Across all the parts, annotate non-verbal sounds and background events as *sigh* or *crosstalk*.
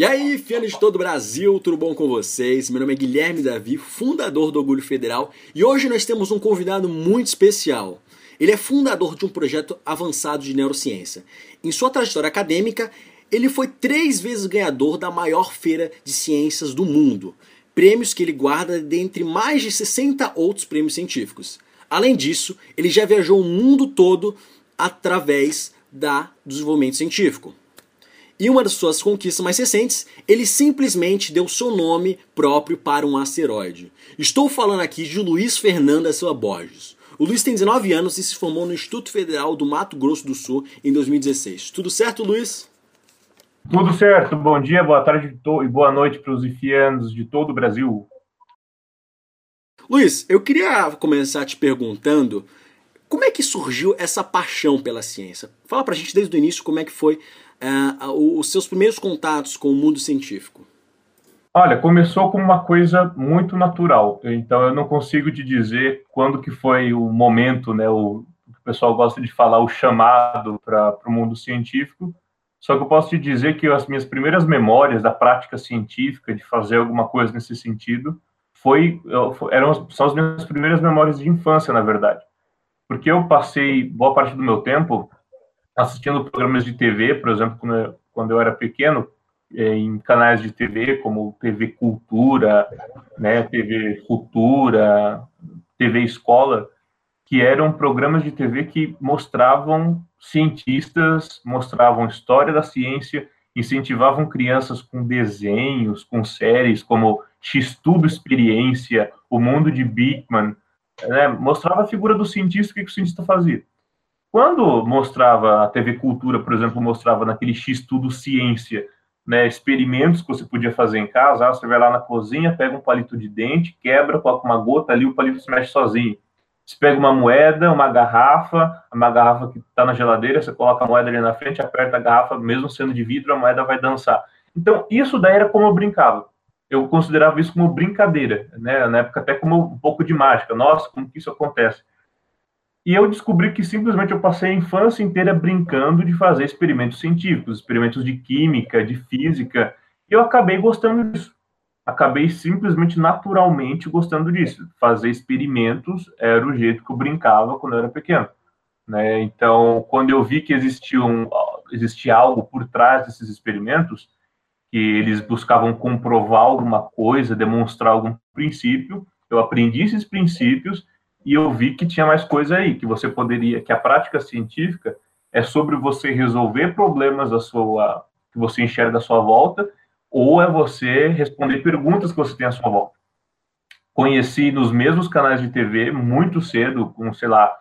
E aí, fianos de todo o Brasil, tudo bom com vocês? Meu nome é Guilherme Davi, fundador do Orgulho Federal, e hoje nós temos um convidado muito especial. Ele é fundador de um projeto avançado de neurociência. Em sua trajetória acadêmica, ele foi três vezes ganhador da maior feira de ciências do mundo, prêmios que ele guarda dentre mais de 60 outros prêmios científicos. Além disso, ele já viajou o mundo todo através da desenvolvimento científico. E uma das suas conquistas mais recentes, ele simplesmente deu seu nome próprio para um asteroide. Estou falando aqui de Luiz Fernando da Silva Borges. O Luiz tem 19 anos e se formou no Instituto Federal do Mato Grosso do Sul em 2016. Tudo certo, Luiz? Tudo certo. Bom dia, boa tarde e boa noite para os ifianos de todo o Brasil. Luiz, eu queria começar te perguntando como é que surgiu essa paixão pela ciência? Fala pra gente desde o início como é que foi uh, os seus primeiros contatos com o mundo científico. Olha, começou como uma coisa muito natural. Então eu não consigo te dizer quando que foi o momento, né, o, o pessoal gosta de falar, o chamado para o mundo científico. Só que eu posso te dizer que as minhas primeiras memórias da prática científica, de fazer alguma coisa nesse sentido, foi, eram, são as minhas primeiras memórias de infância, na verdade porque eu passei boa parte do meu tempo assistindo programas de TV, por exemplo, quando eu, quando eu era pequeno, é, em canais de TV como TV Cultura, né, TV Futura, TV Escola, que eram programas de TV que mostravam cientistas, mostravam história da ciência, incentivavam crianças com desenhos, com séries como X-Tudo Experiência, O Mundo de Bigman, né, mostrava a figura do cientista, o que, que o cientista fazia. Quando mostrava a TV Cultura, por exemplo, mostrava naquele X Tudo Ciência, né, experimentos que você podia fazer em casa, ah, você vai lá na cozinha, pega um palito de dente, quebra, coloca uma gota ali, o palito se mexe sozinho. Você pega uma moeda, uma garrafa, uma garrafa que está na geladeira, você coloca a moeda ali na frente, aperta a garrafa, mesmo sendo de vidro, a moeda vai dançar. Então, isso daí era como eu brincava eu considerava isso como brincadeira, né? Na época até como um pouco de mágica. Nossa, como que isso acontece? E eu descobri que simplesmente eu passei a infância inteira brincando de fazer experimentos científicos, experimentos de química, de física, e eu acabei gostando disso. Acabei simplesmente naturalmente gostando disso. Fazer experimentos era o jeito que eu brincava quando eu era pequeno. Né? Então, quando eu vi que existia, um, existia algo por trás desses experimentos, que eles buscavam comprovar alguma coisa, demonstrar algum princípio. Eu aprendi esses princípios e eu vi que tinha mais coisa aí, que você poderia, que a prática científica é sobre você resolver problemas da sua que você enxerga à sua volta, ou é você responder perguntas que você tem à sua volta. Conheci nos mesmos canais de TV muito cedo, com sei lá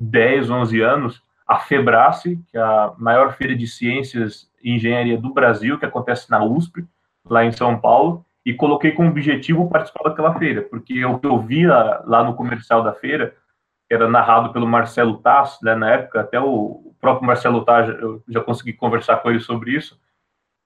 10, 11 anos, a Febrace, que é a maior feira de ciências e engenharia do Brasil, que acontece na USP, lá em São Paulo, e coloquei como objetivo participar daquela feira, porque o que eu via lá no comercial da feira, que era narrado pelo Marcelo Tass, né, na época, até o próprio Marcelo Tass, eu já consegui conversar com ele sobre isso,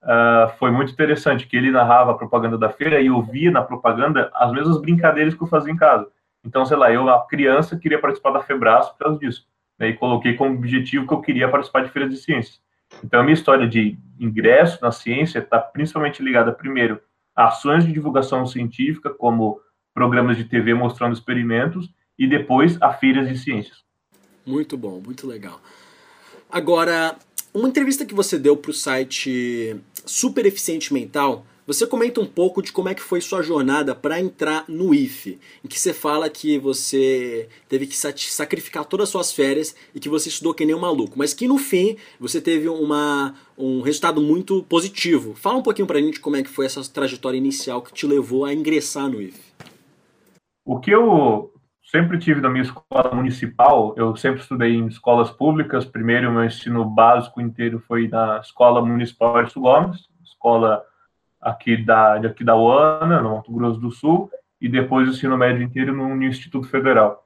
uh, foi muito interessante, que ele narrava a propaganda da feira e eu via na propaganda as mesmas brincadeiras que eu fazia em casa. Então, sei lá, eu, a criança, queria participar da Febraço por causa disso né, e coloquei como objetivo que eu queria participar de feiras de ciências. Então, a minha história de ingresso na ciência está principalmente ligada, primeiro, ações de divulgação científica, como programas de TV mostrando experimentos, e depois a feiras de ciências. Muito bom, muito legal. Agora, uma entrevista que você deu para o site Super Eficiente Mental você comenta um pouco de como é que foi sua jornada para entrar no IFE, em que você fala que você teve que sacrificar todas as suas férias e que você estudou que nem um maluco, mas que no fim você teve uma, um resultado muito positivo. Fala um pouquinho para a gente como é que foi essa trajetória inicial que te levou a ingressar no IFE. O que eu sempre tive na minha escola municipal, eu sempre estudei em escolas públicas. Primeiro, meu ensino básico inteiro foi na Escola Municipal Arthur Gomes, escola aqui da, aqui da UANA, no Mato Grosso do Sul, e depois o ensino médio inteiro no Instituto Federal.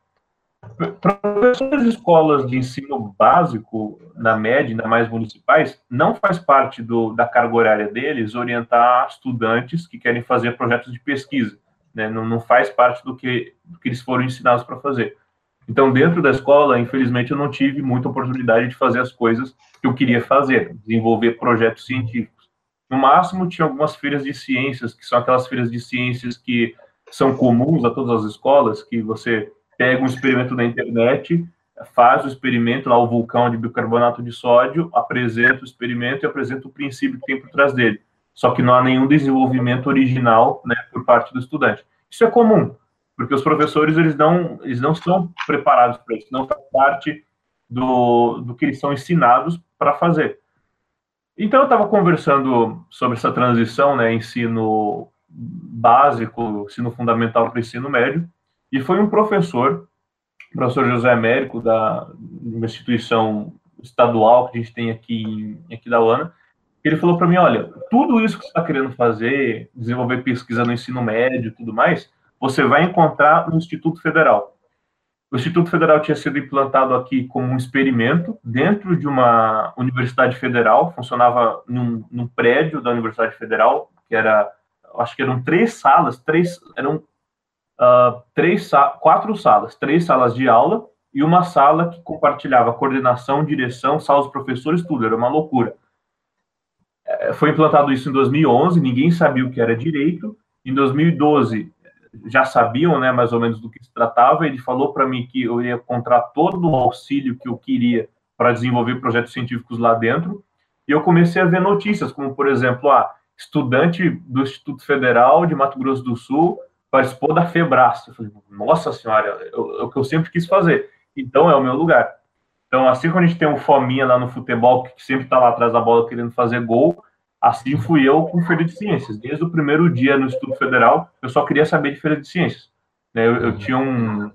Professores de escolas de ensino básico, na média, ainda mais municipais, não faz parte do, da carga horária deles orientar estudantes que querem fazer projetos de pesquisa. Né? Não, não faz parte do que, do que eles foram ensinados para fazer. Então, dentro da escola, infelizmente, eu não tive muita oportunidade de fazer as coisas que eu queria fazer, desenvolver projetos científicos. No máximo, tinha algumas feiras de ciências, que são aquelas feiras de ciências que são comuns a todas as escolas, que você pega um experimento da internet, faz o experimento lá, o vulcão de bicarbonato de sódio, apresenta o experimento e apresenta o princípio que tem por trás dele. Só que não há nenhum desenvolvimento original né, por parte do estudante. Isso é comum, porque os professores eles não, eles não estão preparados para isso, não faz parte do, do que eles são ensinados para fazer. Então, eu estava conversando sobre essa transição, né, ensino básico, ensino fundamental para ensino médio, e foi um professor, o professor José Américo, da uma instituição estadual que a gente tem aqui, aqui da UANA, ele falou para mim, olha, tudo isso que você está querendo fazer, desenvolver pesquisa no ensino médio e tudo mais, você vai encontrar no Instituto Federal. O Instituto Federal tinha sido implantado aqui como um experimento dentro de uma universidade federal, funcionava num, num prédio da Universidade Federal, que era, acho que eram três salas, três, eram uh, três, quatro salas, três salas de aula e uma sala que compartilhava coordenação, direção, salas dos professores, tudo, era uma loucura. É, foi implantado isso em 2011, ninguém sabia o que era direito. Em 2012, já sabiam, né, mais ou menos do que se tratava. Ele falou para mim que eu ia encontrar todo o auxílio que eu queria para desenvolver projetos científicos lá dentro. E eu comecei a ver notícias, como por exemplo, a estudante do Instituto Federal de Mato Grosso do Sul participou da Febras. Eu falei, nossa senhora, é o que eu sempre quis fazer. Então é o meu lugar. Então, assim como a gente tem um fominha lá no futebol, que sempre está lá atrás da bola querendo fazer gol, Assim fui eu com Feira de Ciências. Desde o primeiro dia no Instituto Federal, eu só queria saber de Feira de Ciências. Né, eu, eu tinha um,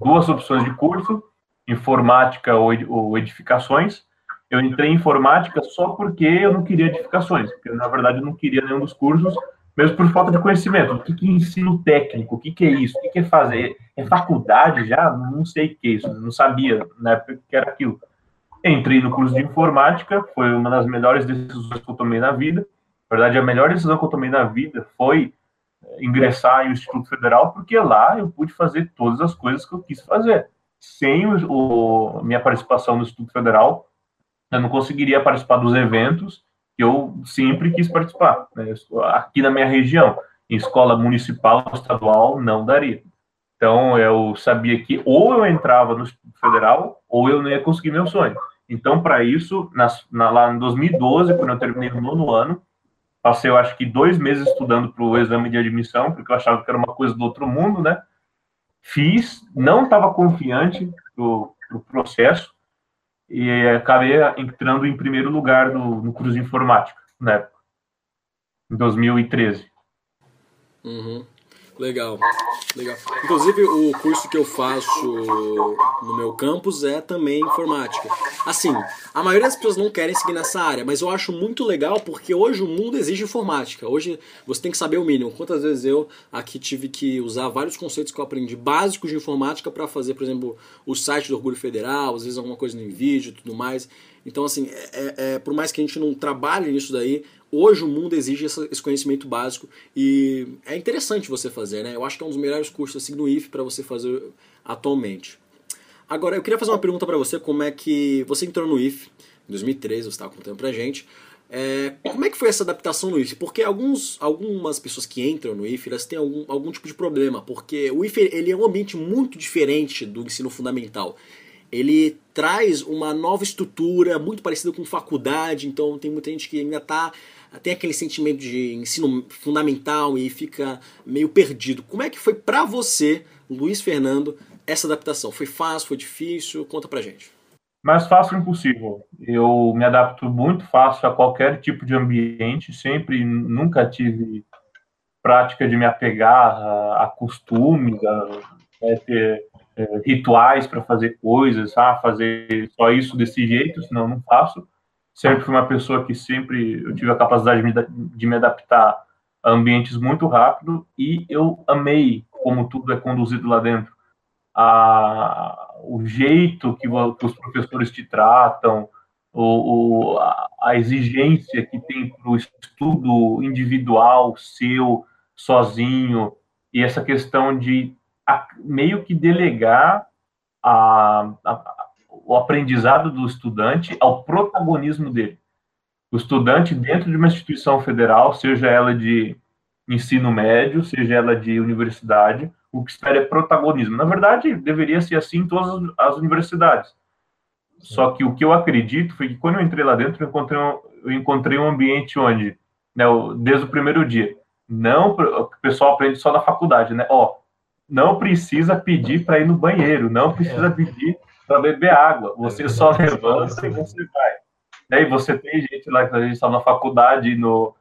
duas opções de curso, informática ou edificações. Eu entrei em informática só porque eu não queria edificações, porque na verdade eu não queria nenhum dos cursos, mesmo por falta de conhecimento. O que, que é ensino técnico? O que, que é isso? O que, que é fazer? É faculdade já? Não sei o que é isso, não sabia na época que era aquilo. Entrei no curso de informática, foi uma das melhores decisões que eu tomei na vida. Na verdade, a melhor decisão que eu tomei na vida foi eh, ingressar em Instituto Federal, porque lá eu pude fazer todas as coisas que eu quis fazer. Sem o, o minha participação no Instituto Federal, eu não conseguiria participar dos eventos que eu sempre quis participar. Né? Aqui na minha região, em escola municipal, estadual, não daria. Então, eu sabia que ou eu entrava no Instituto Federal, ou eu não ia conseguir meu sonho. Então, para isso, na, lá em 2012, quando eu terminei o nono ano, passei, eu acho que dois meses estudando para o exame de admissão, porque eu achava que era uma coisa do outro mundo, né? Fiz, não estava confiante do processo e acabei entrando em primeiro lugar no, no curso de informática, na época, em 2013. Uhum. Legal, legal. Inclusive, o curso que eu faço no meu campus é também informática. Assim, a maioria das pessoas não querem seguir nessa área, mas eu acho muito legal porque hoje o mundo exige informática. Hoje você tem que saber o mínimo. Quantas vezes eu aqui tive que usar vários conceitos que eu aprendi básicos de informática para fazer, por exemplo, o site do Orgulho Federal, às vezes alguma coisa no vídeo e tudo mais. Então, assim, é, é, é, por mais que a gente não trabalhe nisso daí, Hoje o mundo exige esse conhecimento básico e é interessante você fazer, né? Eu acho que é um dos melhores cursos assim no IF para você fazer atualmente. Agora, eu queria fazer uma pergunta para você, como é que você entrou no IF em 2013, você estava contando pra gente. É, como é que foi essa adaptação no IF? Porque alguns, algumas pessoas que entram no IF, elas têm algum, algum tipo de problema, porque o IF ele é um ambiente muito diferente do ensino fundamental. Ele traz uma nova estrutura, muito parecida com faculdade, então tem muita gente que ainda está tem aquele sentimento de ensino fundamental e fica meio perdido. Como é que foi para você, Luiz Fernando, essa adaptação? Foi fácil, foi difícil? Conta pra gente. Mais fácil impossível. Eu me adapto muito fácil a qualquer tipo de ambiente, sempre, nunca tive prática de me apegar a, a costumes, a, a né, ter é, rituais para fazer coisas, ah, fazer só isso desse jeito, senão não faço sempre fui uma pessoa que sempre eu tive a capacidade de me, de me adaptar a ambientes muito rápido e eu amei como tudo é conduzido lá dentro. A, o jeito que, que os professores te tratam, o, o, a, a exigência que tem para o estudo individual, seu, sozinho, e essa questão de a, meio que delegar a, a, o aprendizado do estudante ao protagonismo dele. O estudante dentro de uma instituição federal, seja ela de ensino médio, seja ela de universidade, o que espera é protagonismo. Na verdade, deveria ser assim em todas as universidades. Só que o que eu acredito foi que quando eu entrei lá dentro, eu encontrei um, eu encontrei um ambiente onde, né, desde o primeiro dia, não o pessoal aprende só na faculdade, né? Ó, não precisa pedir para ir no banheiro, não precisa pedir para beber água. Você é só levanta e você vai. E aí você tem gente lá que a gente estava na faculdade no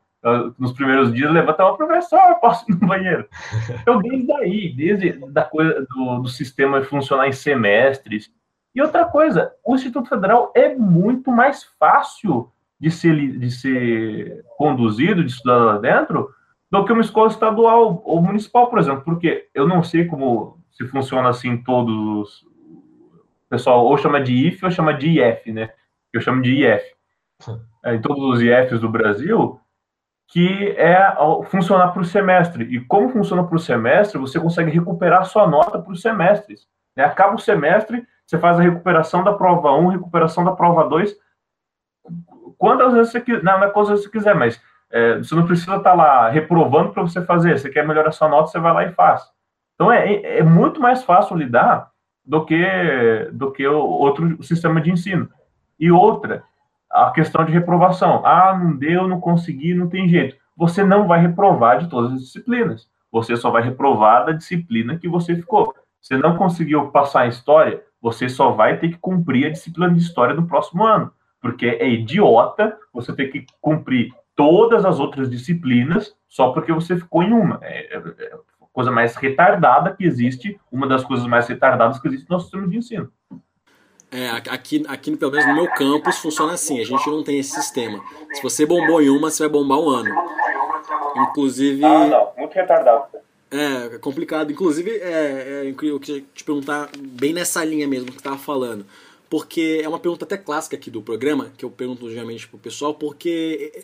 nos primeiros dias, levanta uma professor, posso ir no banheiro. *laughs* Então, desde aí, desde da coisa do, do sistema funcionar em semestres. E outra coisa, o Instituto Federal é muito mais fácil de ser, de ser conduzido, de estudar lá dentro, do que uma escola estadual ou municipal, por exemplo, porque eu não sei como se funciona assim todos. O pessoal ou chama de IF ou chama de IF, né? Eu chamo de IF. É, em todos os IFs do Brasil, que é funcionar por semestre. E como funciona por semestre, você consegue recuperar sua nota por semestres. Né? Acaba o semestre, você faz a recuperação da prova 1, recuperação da prova 2, quantas vezes você quiser, não, não é quantas vezes você quiser, mas é, você não precisa estar lá reprovando para você fazer. Você quer melhorar sua nota, você vai lá e faz. Então é, é muito mais fácil lidar do que do que o outro sistema de ensino. E outra, a questão de reprovação. Ah, não deu, não consegui, não tem jeito. Você não vai reprovar de todas as disciplinas. Você só vai reprovar da disciplina que você ficou. Você não conseguiu passar em história, você só vai ter que cumprir a disciplina de história no próximo ano. Porque é idiota você ter que cumprir todas as outras disciplinas só porque você ficou em uma. É, é, é a coisa mais retardada que existe, uma das coisas mais retardadas que existe no nosso sistema de ensino. É, aqui, aqui, pelo menos no meu campus, funciona assim. A gente não tem esse sistema. Se você bombou em uma, você vai bombar um ano. Inclusive. Ah, não. Muito retardado. É, complicado. Inclusive, é, é, eu queria te perguntar bem nessa linha mesmo que você estava falando. Porque é uma pergunta até clássica aqui do programa, que eu pergunto geralmente pro pessoal, porque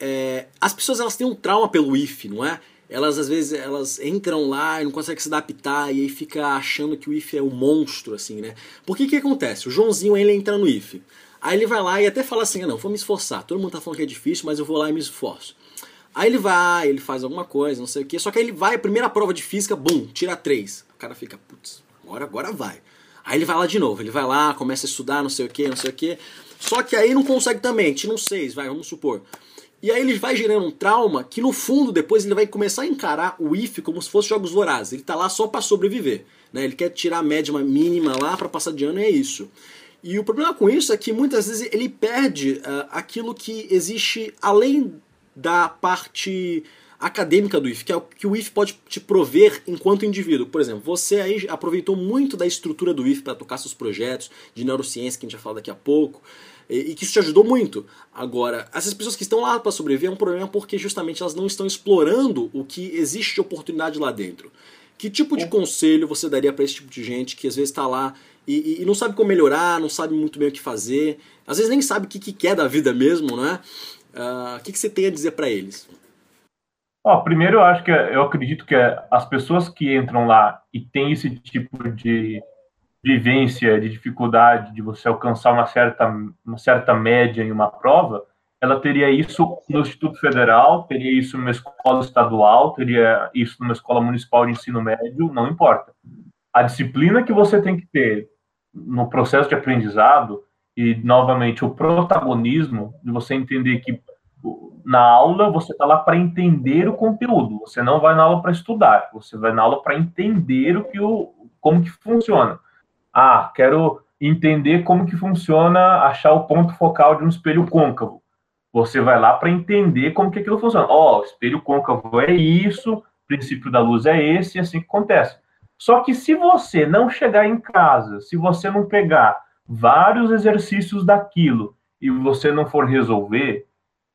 é, as pessoas elas têm um trauma pelo IF, não é? Elas às vezes elas entram lá e não conseguem se adaptar e aí fica achando que o IF é o um monstro, assim, né? Por que que acontece? O Joãozinho, ele entra no IF. Aí ele vai lá e até fala assim, ah, não, vou me esforçar. Todo mundo tá falando que é difícil, mas eu vou lá e me esforço. Aí ele vai, ele faz alguma coisa, não sei o que. Só que aí ele vai, primeira prova de física, bum, tira três. O cara fica, putz, agora, agora vai. Aí ele vai lá de novo, ele vai lá, começa a estudar, não sei o que, não sei o que. Só que aí não consegue também, tira um seis, vai, vamos supor. E aí ele vai gerando um trauma que no fundo depois ele vai começar a encarar o IF como se fosse jogos vorazes. Ele tá lá só para sobreviver. Né? Ele quer tirar a média mínima lá para passar de ano e é isso. E o problema com isso é que muitas vezes ele perde uh, aquilo que existe além da parte acadêmica do IF, que é o que o IF pode te prover enquanto indivíduo. Por exemplo, você aí aproveitou muito da estrutura do IF para tocar seus projetos de neurociência, que a gente vai falar daqui a pouco e, que isso te ajudou muito. Agora, essas pessoas que estão lá para sobreviver é um problema porque justamente elas não estão explorando o que existe de oportunidade lá dentro. Que tipo de é. conselho você daria para esse tipo de gente que às vezes está lá e, e, não sabe como melhorar, não sabe muito bem o que fazer, às vezes nem sabe o que, que quer da vida mesmo, né? Uh, o que, que você tem a dizer para eles? Oh, primeiro, eu acho que eu acredito que as pessoas que entram lá e têm esse tipo de vivência, de dificuldade de você alcançar uma certa, uma certa média em uma prova, ela teria isso no Instituto Federal, teria isso numa escola estadual, teria isso numa escola municipal de ensino médio, não importa. A disciplina que você tem que ter no processo de aprendizado e, novamente, o protagonismo de você entender que na aula você está lá para entender o conteúdo, você não vai na aula para estudar, você vai na aula para entender o que o, como que funciona. Ah, quero entender como que funciona achar o ponto focal de um espelho côncavo. Você vai lá para entender como que aquilo funciona. Ó, oh, espelho côncavo é isso, princípio da luz é esse, e assim que acontece. Só que se você não chegar em casa, se você não pegar vários exercícios daquilo e você não for resolver,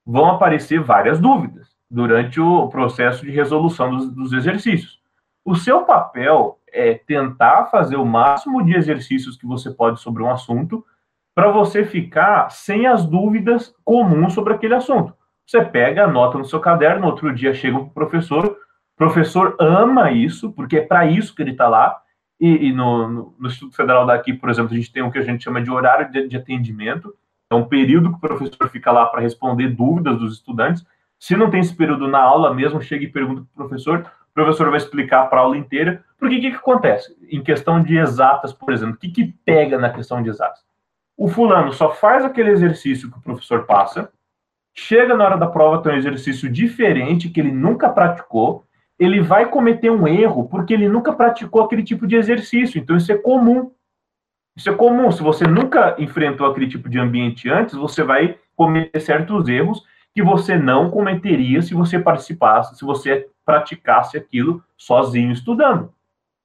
vão aparecer várias dúvidas durante o processo de resolução dos, dos exercícios. O seu papel é tentar fazer o máximo de exercícios que você pode sobre um assunto para você ficar sem as dúvidas comuns sobre aquele assunto. Você pega, anota no seu caderno, outro dia chega o professor, o professor ama isso, porque é para isso que ele está lá. E, e no, no, no, Instituto Federal daqui, por exemplo, a gente tem o que a gente chama de horário de, de atendimento, É um período que o professor fica lá para responder dúvidas dos estudantes. Se não tem esse período na aula mesmo, chega e pergunta para o professor, professor vai explicar para a aula inteira. Porque o que, que acontece? Em questão de exatas, por exemplo, o que, que pega na questão de exatas? O fulano só faz aquele exercício que o professor passa, chega na hora da prova, tem um exercício diferente que ele nunca praticou, ele vai cometer um erro porque ele nunca praticou aquele tipo de exercício. Então, isso é comum. Isso é comum. Se você nunca enfrentou aquele tipo de ambiente antes, você vai cometer certos erros que você não cometeria se você participasse, se você praticasse aquilo sozinho estudando.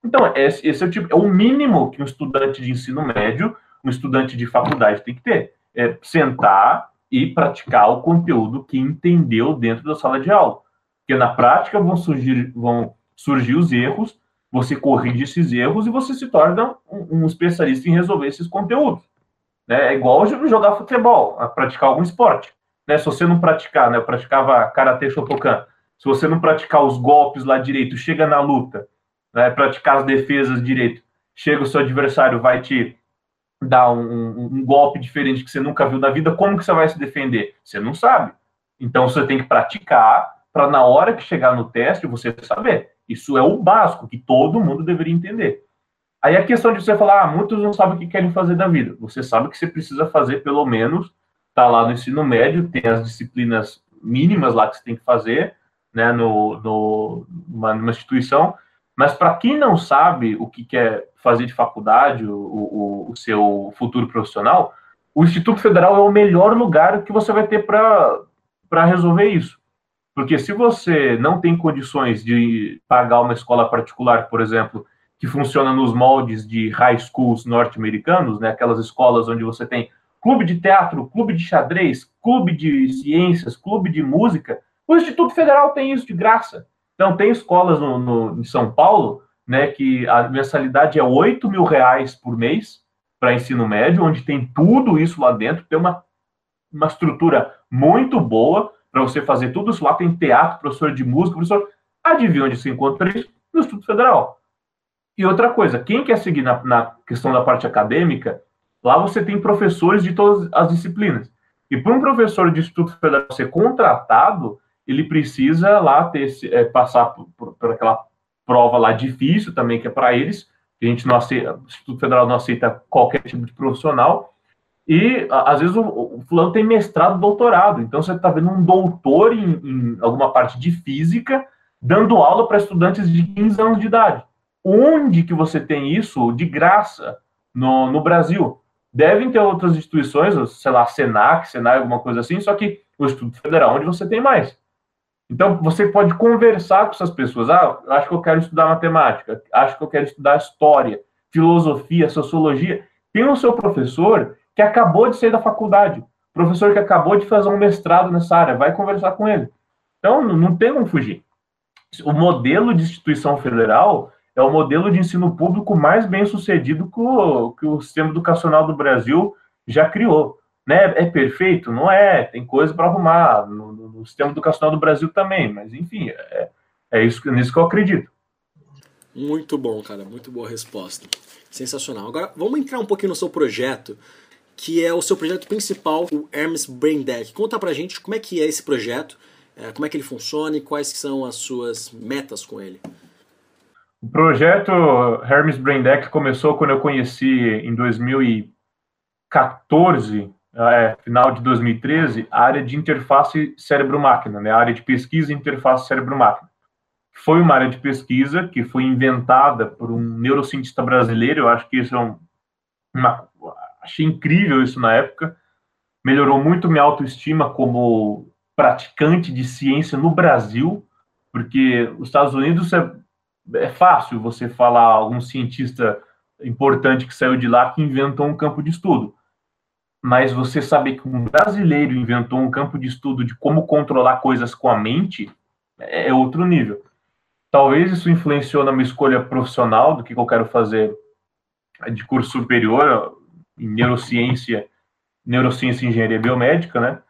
Então, esse, esse é, o tipo, é o mínimo que um estudante de ensino médio, um estudante de faculdade tem que ter. É sentar e praticar o conteúdo que entendeu dentro da sala de aula. Porque na prática vão surgir, vão surgir os erros, você corrige esses erros e você se torna um, um especialista em resolver esses conteúdos. Né? É igual jogar futebol, praticar algum esporte. Né? Se você não praticar, né? eu praticava karatê Shotokan, se você não praticar os golpes lá direito, chega na luta, né? praticar as defesas direito, chega o seu adversário, vai te dar um, um, um, golpe diferente que você nunca viu na vida, como que você vai se defender? Você não sabe. Então você tem que praticar para na hora que chegar no teste você saber. Isso é o básico que todo mundo deveria entender. Aí a questão de você falar, ah, muitos não sabem o que querem fazer da vida. Você sabe que você precisa fazer pelo menos, tá lá no ensino médio, tem as disciplinas mínimas lá que você tem que fazer, né, no, no numa, numa instituição. Mas para quem não sabe o que quer fazer de faculdade, o, o, o seu futuro profissional, o Instituto Federal é o melhor lugar que você vai ter para resolver isso. Porque se você não tem condições de pagar uma escola particular, por exemplo, que funciona nos moldes de high schools norte-americanos, né, aquelas escolas onde você tem clube de teatro, clube de xadrez, clube de ciências, clube de música, o Instituto Federal tem isso de graça. Então, tem escolas no, no, em São Paulo, né, que a mensalidade é 8 mil reais por mês para ensino médio, onde tem tudo isso lá dentro, tem uma, uma estrutura muito boa, para você fazer tudo isso lá. Tem teatro, professor de música, professor. Adivinha onde se encontra isso? No Instituto Federal. E outra coisa, quem quer seguir na, na questão da parte acadêmica, lá você tem professores de todas as disciplinas. E para um professor de Instituto Federal ser contratado, ele precisa lá ter é, passar por, por, por, aquela prova lá difícil também, que é para eles, a gente não aceita, o Instituto Federal não aceita qualquer tipo de profissional, e às vezes o, o fulano tem mestrado, doutorado. Então você está vendo um doutor em, em, alguma parte de física dando aula para estudantes de 15 anos de idade. Onde que você tem isso de graça no, no Brasil? Devem ter outras instituições, sei lá, Senac, Senai, alguma coisa assim, só que o Instituto Federal, onde você tem mais. Então, você pode conversar com essas pessoas. Ah, acho que eu quero estudar matemática, acho que eu quero estudar história, filosofia, sociologia. Tem o seu professor que acabou de sair da faculdade, professor que acabou de fazer um mestrado nessa área, vai conversar com ele. Então, não tem como fugir. O modelo de instituição federal é o modelo de ensino público mais bem sucedido que o, que o sistema educacional do Brasil já criou. Né? É perfeito? Não é, tem coisa para arrumar no, no, sistema educacional do Brasil também, mas enfim, é, é isso, nisso que eu acredito. Muito bom, cara, muito boa resposta. Sensacional. Agora, vamos entrar um pouquinho no seu projeto que é o seu projeto principal, o Hermes Brain Deck. Conta pra gente como é que é esse projeto, é, como é que ele funciona e quais são as suas metas com ele. O projeto Hermes Brain Deck começou quando eu conheci em 2014, é, final de 2013, a área de interface cérebro-máquina, né, a área de pesquisa interface cérebro-máquina. Foi uma área de pesquisa que foi inventada por um neurocientista brasileiro, eu acho que isso é um, uma, achei incrível isso na época. Melhorou muito minha autoestima como praticante de ciência no Brasil, porque os Estados Unidos é, é fácil você falar algum cientista importante que saiu de lá que inventou um campo de estudo. Mas você saber que um brasileiro inventou um campo de estudo de como controlar coisas com a mente é outro nível. Talvez isso influenciou na minha escolha profissional do que eu quero fazer de curso superior em neurociência, neurociência e engenharia biomédica, né?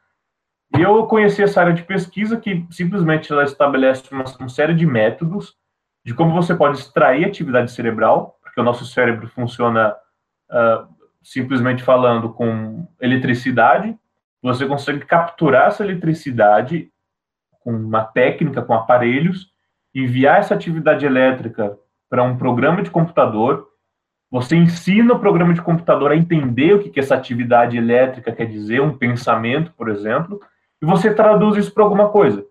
E eu conheci essa área de pesquisa que simplesmente ela estabelece uma, uma série de métodos de como você pode extrair atividade cerebral, porque o nosso cérebro funciona uh, simplesmente falando com eletricidade, você consegue capturar essa eletricidade com uma técnica, com aparelhos, enviar essa atividade elétrica para um programa de computador, você ensina o programa de computador a entender o que, que essa atividade elétrica quer dizer, um pensamento, por exemplo, e você traduz isso para alguma coisa.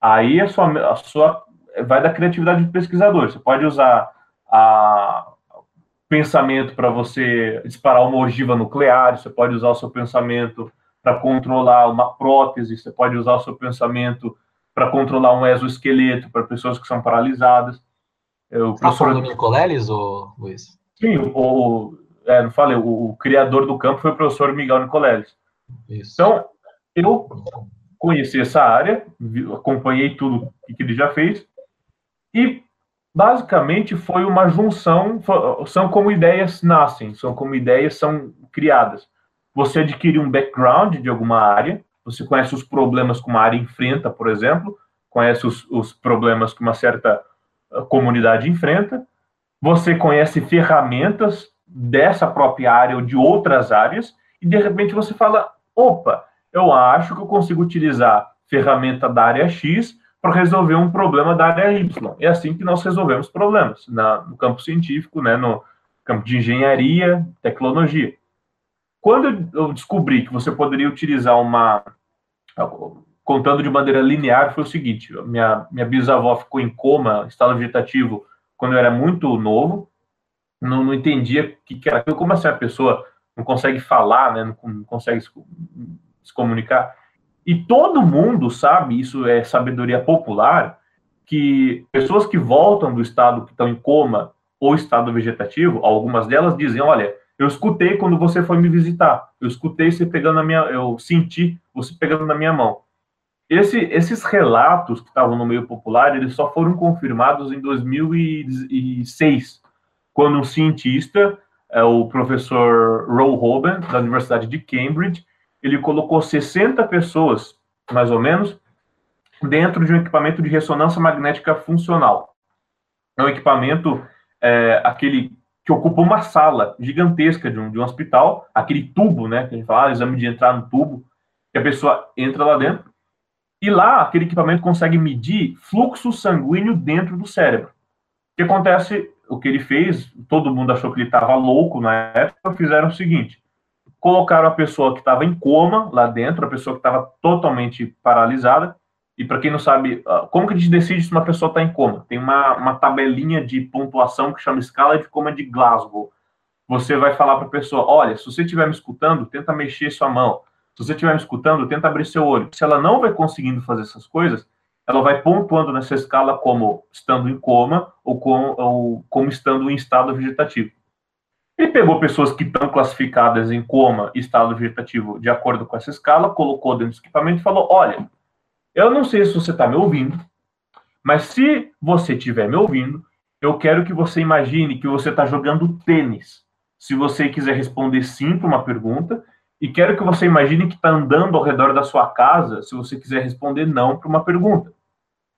Aí a sua, a sua vai da criatividade do pesquisador. Você pode usar a pensamento para você disparar uma ogiva nuclear, você pode usar o seu pensamento para controlar uma prótese, você pode usar o seu pensamento para controlar um exoesqueleto para pessoas que são paralisadas. O Você professor... falando do Nicoleles, ou Luiz? Sim, o, é, não falei, o, o, criador do campo foi o professor Miguel Nicoleles. Isso. Então, eu conheci essa área, acompanhei tudo que ele já fez, e basicamente foi uma junção, são como ideias nascem, são como ideias são criadas. Você adquire um background de alguma área, você conhece os problemas que uma área enfrenta, por exemplo, conhece os, os problemas que uma certa ah, comunidade enfrenta, você conhece ferramentas dessa própria área ou de outras áreas, e de repente você fala: opa, eu acho que eu consigo utilizar ferramenta da área X para resolver um problema da área Y. É assim que nós resolvemos problemas na, no campo científico, né, no campo de engenharia, tecnologia. Quando eu descobri que você poderia utilizar uma. Contando de maneira linear, foi o seguinte: minha, minha bisavó ficou em coma, estado vegetativo, quando eu era muito novo, não, não entendia o que, que era. Como assim a pessoa não consegue falar, né, não, não consegue se, se comunicar? E todo mundo sabe, isso é sabedoria popular, que pessoas que voltam do estado que estão em coma ou estado vegetativo, algumas delas dizem, olha, eu escutei quando você foi me visitar. Eu escutei você pegando na minha, eu senti você pegando na minha mão. Esse, esses relatos que estavam no meio popular, eles só foram confirmados em 2006, quando um cientista, é, o professor Roe Hoban, da Universidade de Cambridge, ele colocou 60 pessoas, mais ou menos, dentro de um equipamento de ressonância magnética funcional. É um equipamento, é, aquele que ocupa uma sala gigantesca de um, de um hospital, aquele tubo, né, que a gente fala, ah, exame de entrar no tubo, que a pessoa entra lá dentro, e lá aquele equipamento consegue medir fluxo sanguíneo dentro do cérebro. O que acontece, o que ele fez, todo mundo achou que ele estava louco na época, fizeram o seguinte, colocaram a pessoa que estava em coma lá dentro, a pessoa que estava totalmente paralisada, e para quem não sabe, ah, como que a gente decide se uma pessoa está em coma? Tem uma, uma tabelinha de pontuação que chama escala de coma de Glasgow. Você vai falar para a pessoa: olha, se você estiver me escutando, tenta mexer sua mão. Se você estiver me escutando, tenta abrir seu olho. Se ela não vai conseguindo fazer essas coisas, ela vai pontuando nessa escala como estando em coma ou, com, ou como estando em estado vegetativo. Ele pegou pessoas que estão classificadas em coma e estado vegetativo de acordo com essa escala, colocou dentro do equipamento e falou: olha, eu não sei se você está me ouvindo, mas se você estiver me ouvindo, eu quero que você imagine que você está jogando tênis. Se você quiser responder sim para uma pergunta, e quero que você imagine que está andando ao redor da sua casa, se você quiser responder não para uma pergunta.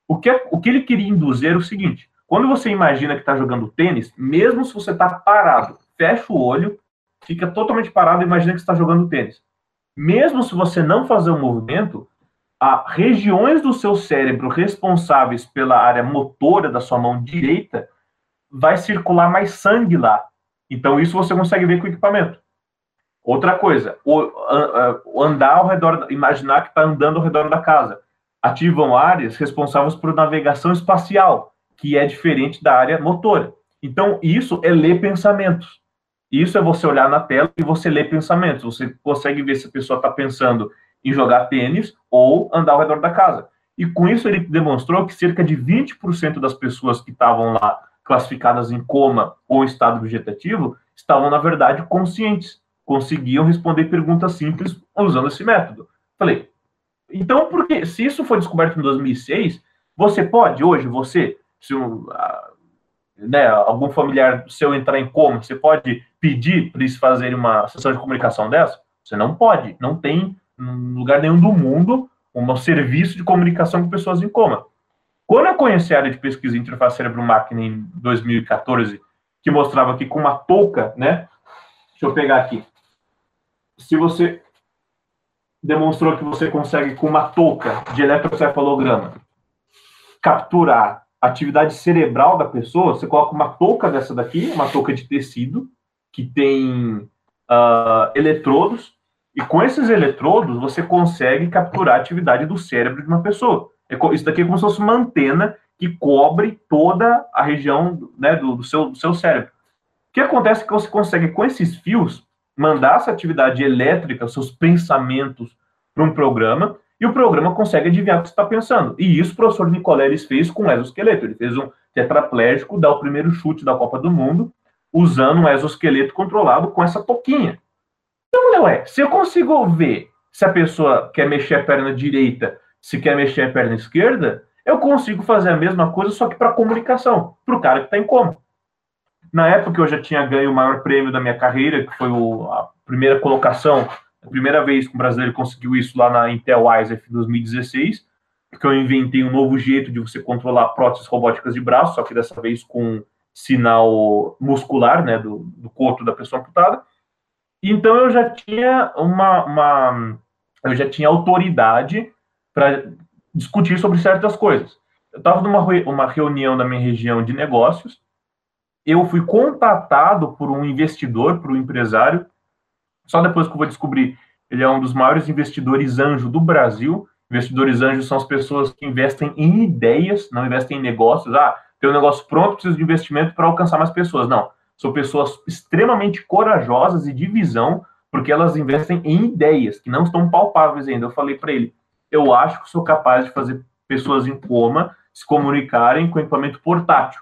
O que, é, o que ele queria induzir é o seguinte: quando você imagina que está jogando tênis, mesmo se você está parado, fecha o olho, fica totalmente parado e imagina que está jogando tênis. Mesmo se você não fazer o um movimento, a regiões do seu cérebro responsáveis pela área motora da sua mão direita vai circular mais sangue lá. Então, isso você consegue ver com o equipamento. Outra coisa, andar ao redor, imaginar que está andando ao redor da casa. Ativam áreas responsáveis por navegação espacial, que é diferente da área motora. Então, isso é ler pensamentos. Isso é você olhar na tela e você ler pensamentos. Você consegue ver se a pessoa está pensando em jogar tênis ou andar ao redor da casa. E com isso ele demonstrou que cerca de 20% das pessoas que estavam lá classificadas em coma ou estado vegetativo estavam, na verdade, conscientes, conseguiam responder perguntas simples usando esse método. Falei, então, porque se isso foi descoberto em 2006, você pode hoje, você, se um, né, algum familiar seu entrar em coma, você pode pedir para eles fazerem uma sessão de comunicação dessa? Você não pode, não tem em lugar nenhum do mundo um serviço de comunicação com pessoas em coma. Quando eu conheci a área de pesquisa interface cérebro-máquina em 2014, que mostrava que com uma touca, né? Deixa eu pegar aqui. se você demonstrou que você consegue, com uma touca de eletrocefalograma, capturar atividade cerebral da pessoa, você coloca uma touca dessa daqui, uma touca de tecido, que tem uh, eletrodos, e com esses eletrodos você consegue capturar a atividade do cérebro de uma pessoa. É isso daqui é como se fosse uma antena que cobre toda a região né, do, do, seu, do seu cérebro. O que acontece é que você consegue, com esses fios, mandar essa atividade elétrica, seus pensamentos, para um programa, e o programa consegue adivinhar o que você está pensando. E isso o professor Nicoleles fez com o exoesqueleto. Ele fez um tetraplégico dar o primeiro chute da Copa do Mundo, usando um exoesqueleto controlado com essa toquinha. Então, não é. Se eu consigo ver se a pessoa quer mexer a perna direita, se quer mexer a perna esquerda, eu consigo fazer a mesma coisa, só que para comunicação, para o cara que está em coma. Na época eu já tinha ganho o maior prêmio da minha carreira, que foi o, a primeira colocação, a primeira vez que um brasileiro conseguiu isso lá na Intel ISEF 2016, porque eu inventei um novo jeito de você controlar próteses robóticas de braço, só que dessa vez com sinal muscular, né, do, do corpo da pessoa amputada. Então eu já tinha uma, uma eu já tinha autoridade para discutir sobre certas coisas. Eu estava numa uma reunião da minha região de negócios, eu fui contatado por um investidor, por um empresário, só depois que eu vou descobrir, ele é um dos maiores investidores anjo do Brasil. Investidores anjos são as pessoas que investem em ideias, não investem em negócios. Ah, tem um negócio pronto, preciso de investimento para alcançar mais pessoas. Não. São pessoas extremamente corajosas e de visão, porque elas investem em ideias que não estão palpáveis ainda. Eu falei para ele, eu acho que sou capaz de fazer pessoas em coma se comunicarem com equipamento portátil.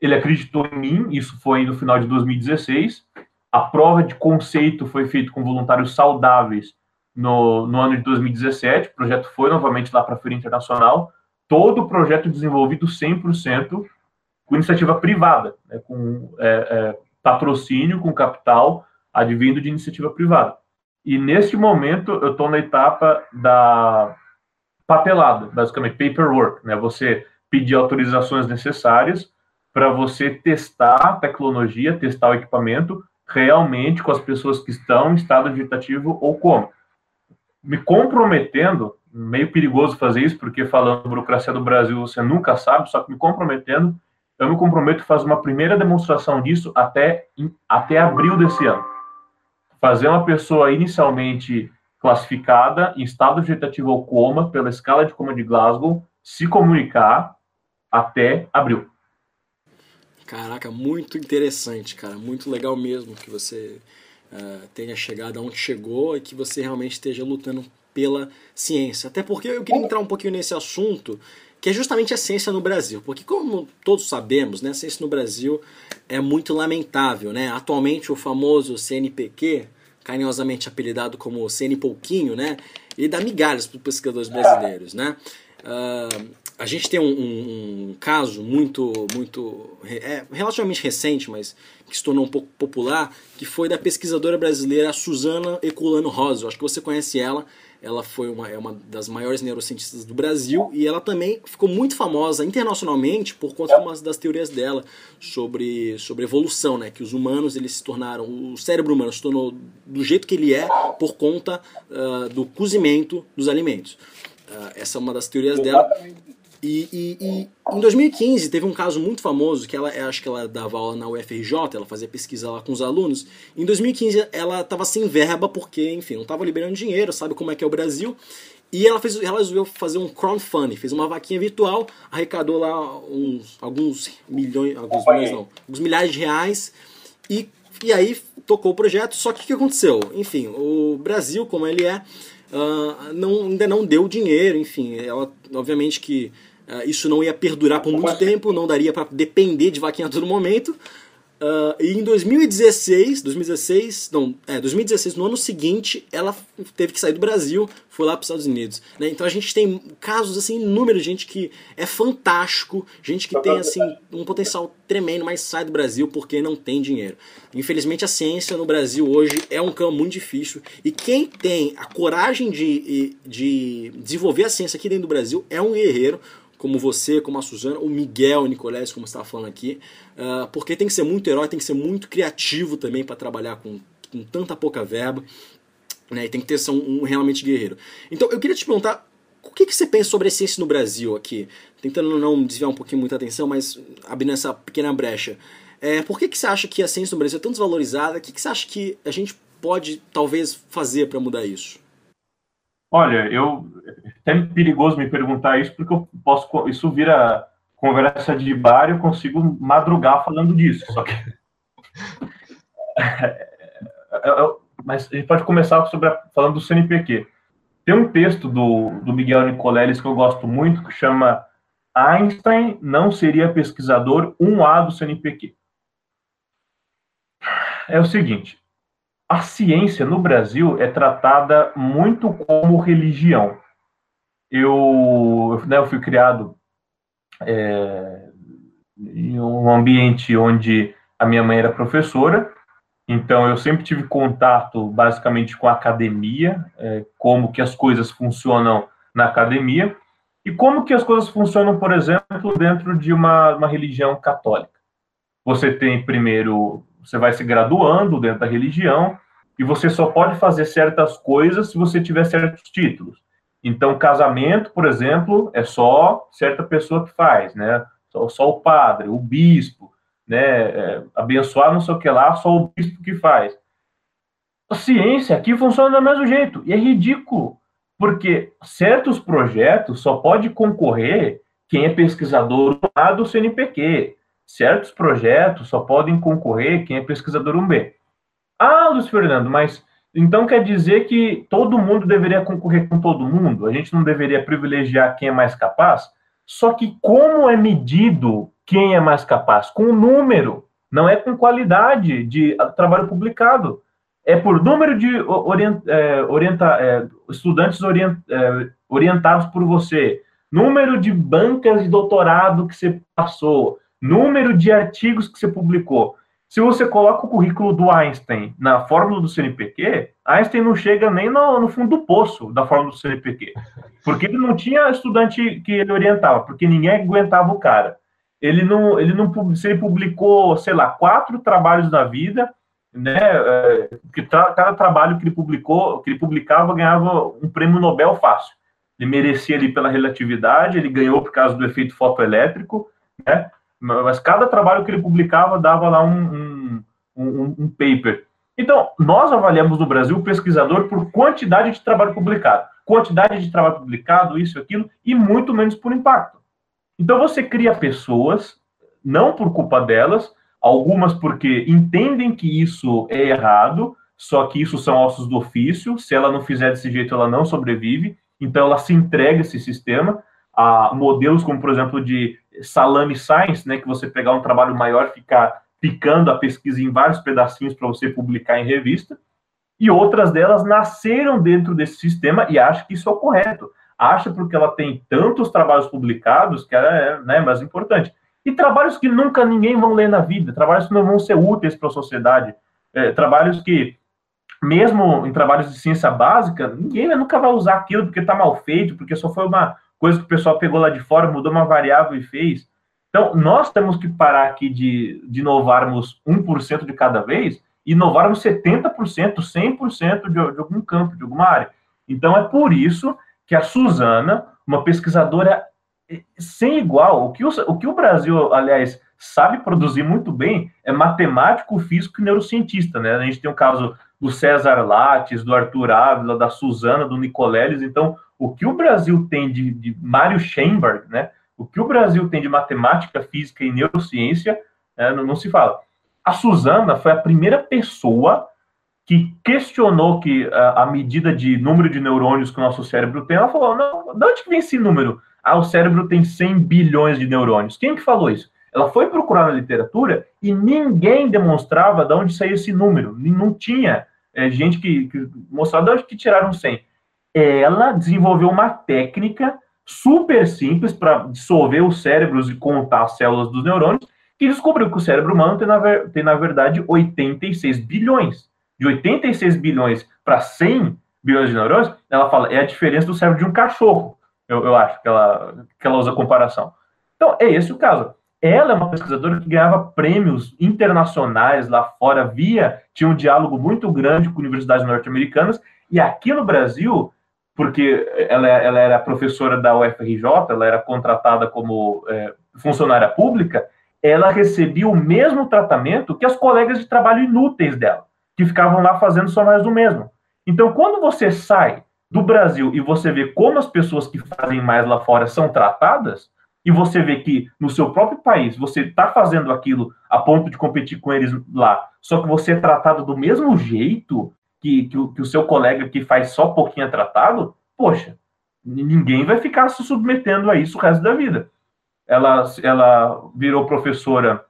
Ele acreditou em mim, isso foi no final de 2016. A prova de conceito foi feita com voluntários saudáveis no, no ano de 2017. O projeto foi novamente lá para a Feira Internacional. Todo o projeto desenvolvido 100% com iniciativa privada, né, com é, é, patrocínio, com capital advindo de iniciativa privada. E neste momento eu estou na etapa da papelada, basicamente paperwork, né? Você pedir autorizações necessárias para você testar a tecnologia, testar o equipamento realmente com as pessoas que estão em estado vegetativo ou como. Me comprometendo, meio perigoso fazer isso, porque falando burocracia do Brasil você nunca sabe, só que me comprometendo, eu me comprometo a fazer uma primeira demonstração disso até, até abril desse ano fazer uma pessoa inicialmente classificada em estado vegetativo ou coma pela escala de coma de Glasgow se comunicar até abril. Caraca, muito interessante, cara. Muito legal mesmo que você uh, tenha chegado aonde chegou e que você realmente esteja lutando pela ciência. Até porque eu queria entrar um pouquinho nesse assunto que é justamente a ciência no Brasil. Porque, como todos sabemos, né, a ciência no Brasil é muito lamentável. Né? Atualmente, o famoso CNPq, carinhosamente apelidado como CN Pouquinho, né, ele dá migalhas para os pesquisadores brasileiros. Né? Uh, a gente tem um, um, caso muito, muito é, relativamente recente, mas que se tornou um pouco popular, que foi da pesquisadora brasileira Suzana Eculano Rosa. Eu acho que você conhece ela ela foi uma, é uma das maiores neurocientistas do Brasil e ela também ficou muito famosa internacionalmente por conta de uma das teorias dela sobre, sobre evolução, né? Que os humanos eles se tornaram, o cérebro humano se tornou do jeito que ele é por conta uh, do cozimento dos alimentos. Uh, essa é uma das teorias dela. E, e, e, em 2015 teve um caso muito famoso que ela, acho que ela dava aula na UFRJ, ela fazia pesquisa lá com os alunos. Em 2015 ela estava sem verba porque, enfim, não estava liberando dinheiro, sabe como é que é o Brasil. E ela, fez, ela resolveu fazer um crowdfunding, fez uma vaquinha virtual, arrecadou lá uns, alguns milhões, alguns milhões não, alguns milhares de reais e, e aí tocou o projeto. Só que o que aconteceu? Enfim, o Brasil, como ele é, uh, não, ainda não deu dinheiro, enfim, ela, obviamente que isso não ia perdurar por muito tempo, não daria para depender de vaquinha a todo momento. Uh, e em 2016, 2016, não, é, 2016, no ano seguinte, ela teve que sair do Brasil, foi lá para os Estados Unidos. Né? Então a gente tem casos assim, inúmeros de gente que é fantástico, gente que tem assim um potencial tremendo, mas sai do Brasil porque não tem dinheiro. Infelizmente a ciência no Brasil hoje é um campo muito difícil e quem tem a coragem de, de desenvolver a ciência aqui dentro do Brasil é um guerreiro, como você, como a Suzana, o Miguel Nicolés, como estava falando aqui, uh, porque tem que ser muito herói, tem que ser muito criativo também para trabalhar com, com tanta pouca verba. Né? E tem que ter ser um, um realmente guerreiro. Então, eu queria te perguntar, o que, que você pensa sobre a ciência no Brasil aqui? Tentando não desviar um pouquinho muita atenção, mas abrindo essa pequena brecha. É, por que, que você acha que a ciência no Brasil é tão desvalorizada? O que, que você acha que a gente pode, talvez, fazer para mudar isso? Olha, eu é até perigoso me perguntar isso, porque eu posso. Isso vira conversa de bar eu consigo madrugar falando disso. Só que. *laughs* mas a gente pode começar sobre a, falando do CNPq. Tem um texto do, do Miguel Nicoleles que eu gosto muito, que chama Einstein não seria pesquisador 1A do CNPq. É o seguinte, a ciência no Brasil é tratada muito como religião. Eu, né, eu fui criado é, em um ambiente onde a minha mãe era professora, então eu sempre tive contato basicamente com a academia, é, como que as coisas funcionam na academia e como que as coisas funcionam, por exemplo, dentro de uma, uma religião católica. Você tem primeiro, você vai se graduando dentro da religião, e você só pode fazer certas coisas se você tiver certos títulos. Então, casamento, por exemplo, é só certa pessoa que faz, né? Só, só o padre, o bispo, né? É, abençoar não sei o que lá, só o bispo que faz. A ciência aqui funciona do mesmo jeito, e é ridículo, porque certos projetos só pode concorrer quem é pesquisador A do CNPq. Certos projetos só podem concorrer quem é pesquisador 1B. Ah, Luiz Fernando, mas então quer dizer que todo mundo deveria concorrer com todo mundo? A gente não deveria privilegiar quem é mais capaz? Só que como é medido quem é mais capaz? Com número, não é com qualidade de trabalho publicado. É por número de orient, é, orienta, é, estudantes orient, é, orientados por você, número de bancas de doutorado que você passou, número de artigos que você publicou. Se você coloca o currículo do Einstein na fórmula do CNPq, Einstein não chega nem no, no, fundo do poço da fórmula do CNPq. Porque ele não tinha estudante que ele orientava, porque ninguém aguentava o cara. Ele não, ele não se ele publicou, sei lá, quatro trabalhos na vida, né? É, que tra, cada trabalho que ele publicou, que ele publicava, ganhava um prêmio Nobel fácil. Ele merecia ali pela relatividade, ele ganhou por causa do efeito fotoelétrico, né? Mas cada trabalho que ele publicava dava lá um, um, um, um paper. Então, nós avaliamos no Brasil o pesquisador por quantidade de trabalho publicado. Quantidade de trabalho publicado, isso, aquilo, e muito menos por impacto. Então, você cria pessoas, não por culpa delas, algumas porque entendem que isso é errado, só que isso são ossos do ofício, se ela não fizer desse jeito, ela não sobrevive, então ela se entrega a esse sistema, a modelos como, por exemplo, de salame science, né, que você pegar um trabalho maior, ficar picando a pesquisa em vários pedacinhos para você publicar em revista, e outras delas nasceram dentro desse sistema e acha que isso é o correto. Acha porque ela tem tantos trabalhos publicados que ela é né, mais importante. E trabalhos que nunca ninguém vão ler na vida, trabalhos que não vão ser úteis para a sociedade, é, trabalhos que, mesmo em trabalhos de ciência básica, ninguém nunca vai usar aquilo porque está mal feito, porque só foi uma, coisa que o pessoal pegou lá de fora, mudou uma variável e fez. Então, nós temos que parar aqui de, de inovarmos 1% de cada vez e inovarmos 70%, 100% de, de algum campo, de alguma área. Então, é por isso que a Suzana, uma pesquisadora sem igual, o que o, o que o Brasil, aliás, sabe produzir muito bem é matemático, físico e neurocientista, né? A gente tem o caso do César Lattes, do Arthur Ávila, da Suzana, do Nicoleles, então o que o Brasil tem de, de Mário Schoenberg, né? O que o Brasil tem de matemática, física e neurociência, né, não, não, se fala. A Suzana foi a primeira pessoa que questionou que a, a, medida de número de neurônios que o nosso cérebro tem, ela falou, não, de onde vem esse número? Ah, o cérebro tem 100 bilhões de neurônios. Quem que falou isso? Ela foi procurar na literatura e ninguém demonstrava de onde saiu esse número. Não tinha é, gente que, que mostrava de onde que tiraram 100 ela desenvolveu uma técnica super simples para dissolver os cérebros e contar as células dos neurônios, que descobriu que o cérebro humano tem, na, tem, na verdade, 86 bilhões. De 86 bilhões para 100 bilhões de neurônios, ela fala, é a diferença do cérebro de um cachorro, eu, eu acho que ela, que ela usa a comparação. Então, é esse o caso. Ela é uma pesquisadora que ganhava prêmios internacionais lá fora, via, tinha um diálogo muito grande com universidades norte-americanas, E aqui no Brasil, porque ela, ela era professora da UFRJ, ela era contratada como é, funcionária pública, ela recebia o mesmo tratamento que as colegas de trabalho inúteis dela, que ficavam lá fazendo só mais do mesmo. Então, quando você sai do Brasil e você vê como as pessoas que fazem mais lá fora são tratadas, e você vê que no seu próprio país você está fazendo aquilo a ponto de competir com eles lá, só que você é tratado do mesmo jeito que, que, o, que o seu colega que faz só pouquinho é tratado, poxa, ninguém vai ficar se submetendo a isso o resto da vida. Ela, ela virou professora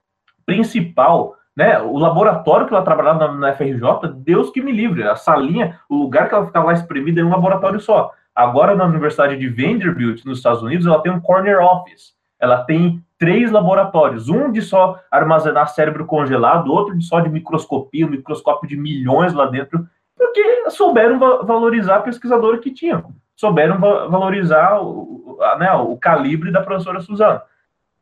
principal né, o laboratório que ela trabalhava na, na, FRJ, Deus que me livre, a salinha, o lugar que ela ficava lá espremida em um laboratório só. Agora, na Universidade de Vanderbilt, nos Estados Unidos, ela tem um corner office. Ela tem três laboratórios, um de só armazenar cérebro congelado, outro de só de microscopia, um microscópio de milhões lá dentro, porque souberam valorizar a pesquisadora que tinham, souberam valorizar o, né, o calibre da professora Suzana.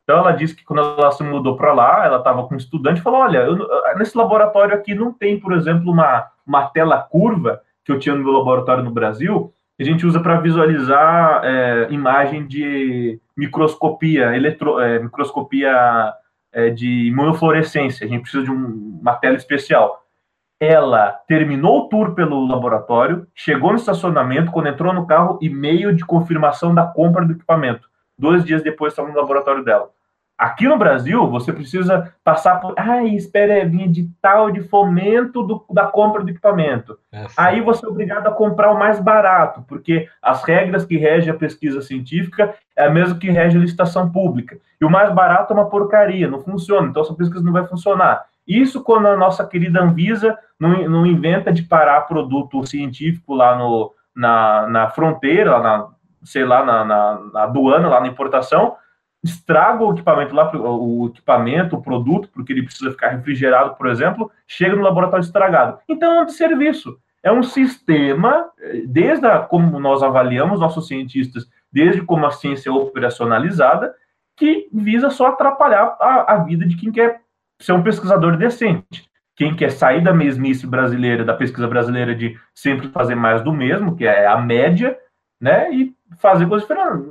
Então ela disse que quando ela se mudou para lá, ela estava com um estudante e falou: olha, eu, nesse laboratório aqui não tem, por exemplo, uma, uma tela curva que eu tinha no meu laboratório no Brasil, que a gente usa para visualizar é, imagem de microscopia, eletro, é, microscopia é, de imunofluorescência. A gente precisa de um, uma tela especial. Ela terminou o tour pelo laboratório, chegou no estacionamento, quando entrou no carro, e-mail de confirmação da compra do equipamento. Dois dias depois estava no laboratório dela. Aqui no Brasil, você precisa passar por. Ah, espera é vinha de tal de fomento do, da compra do equipamento. É, Aí você é obrigado a comprar o mais barato, porque as regras que regem a pesquisa científica é a mesma que rege a licitação pública. E o mais barato é uma porcaria, não funciona, então essa pesquisa não vai funcionar. Isso quando a nossa querida Anvisa não, não inventa de parar produto científico lá no, na, na fronteira, na, sei lá, na, na, na aduana, lá na importação, estraga o equipamento lá, o equipamento, o produto, porque ele precisa ficar refrigerado, por exemplo, chega no laboratório estragado. Então é um serviço. É um sistema, desde a, como nós avaliamos nossos cientistas, desde como a ciência é operacionalizada, que visa só atrapalhar a, a vida de quem quer ser um pesquisador decente. Quem quer sair da mesmice brasileira, da pesquisa brasileira de sempre fazer mais do mesmo, que é a média, né? E fazer coisas diferentes.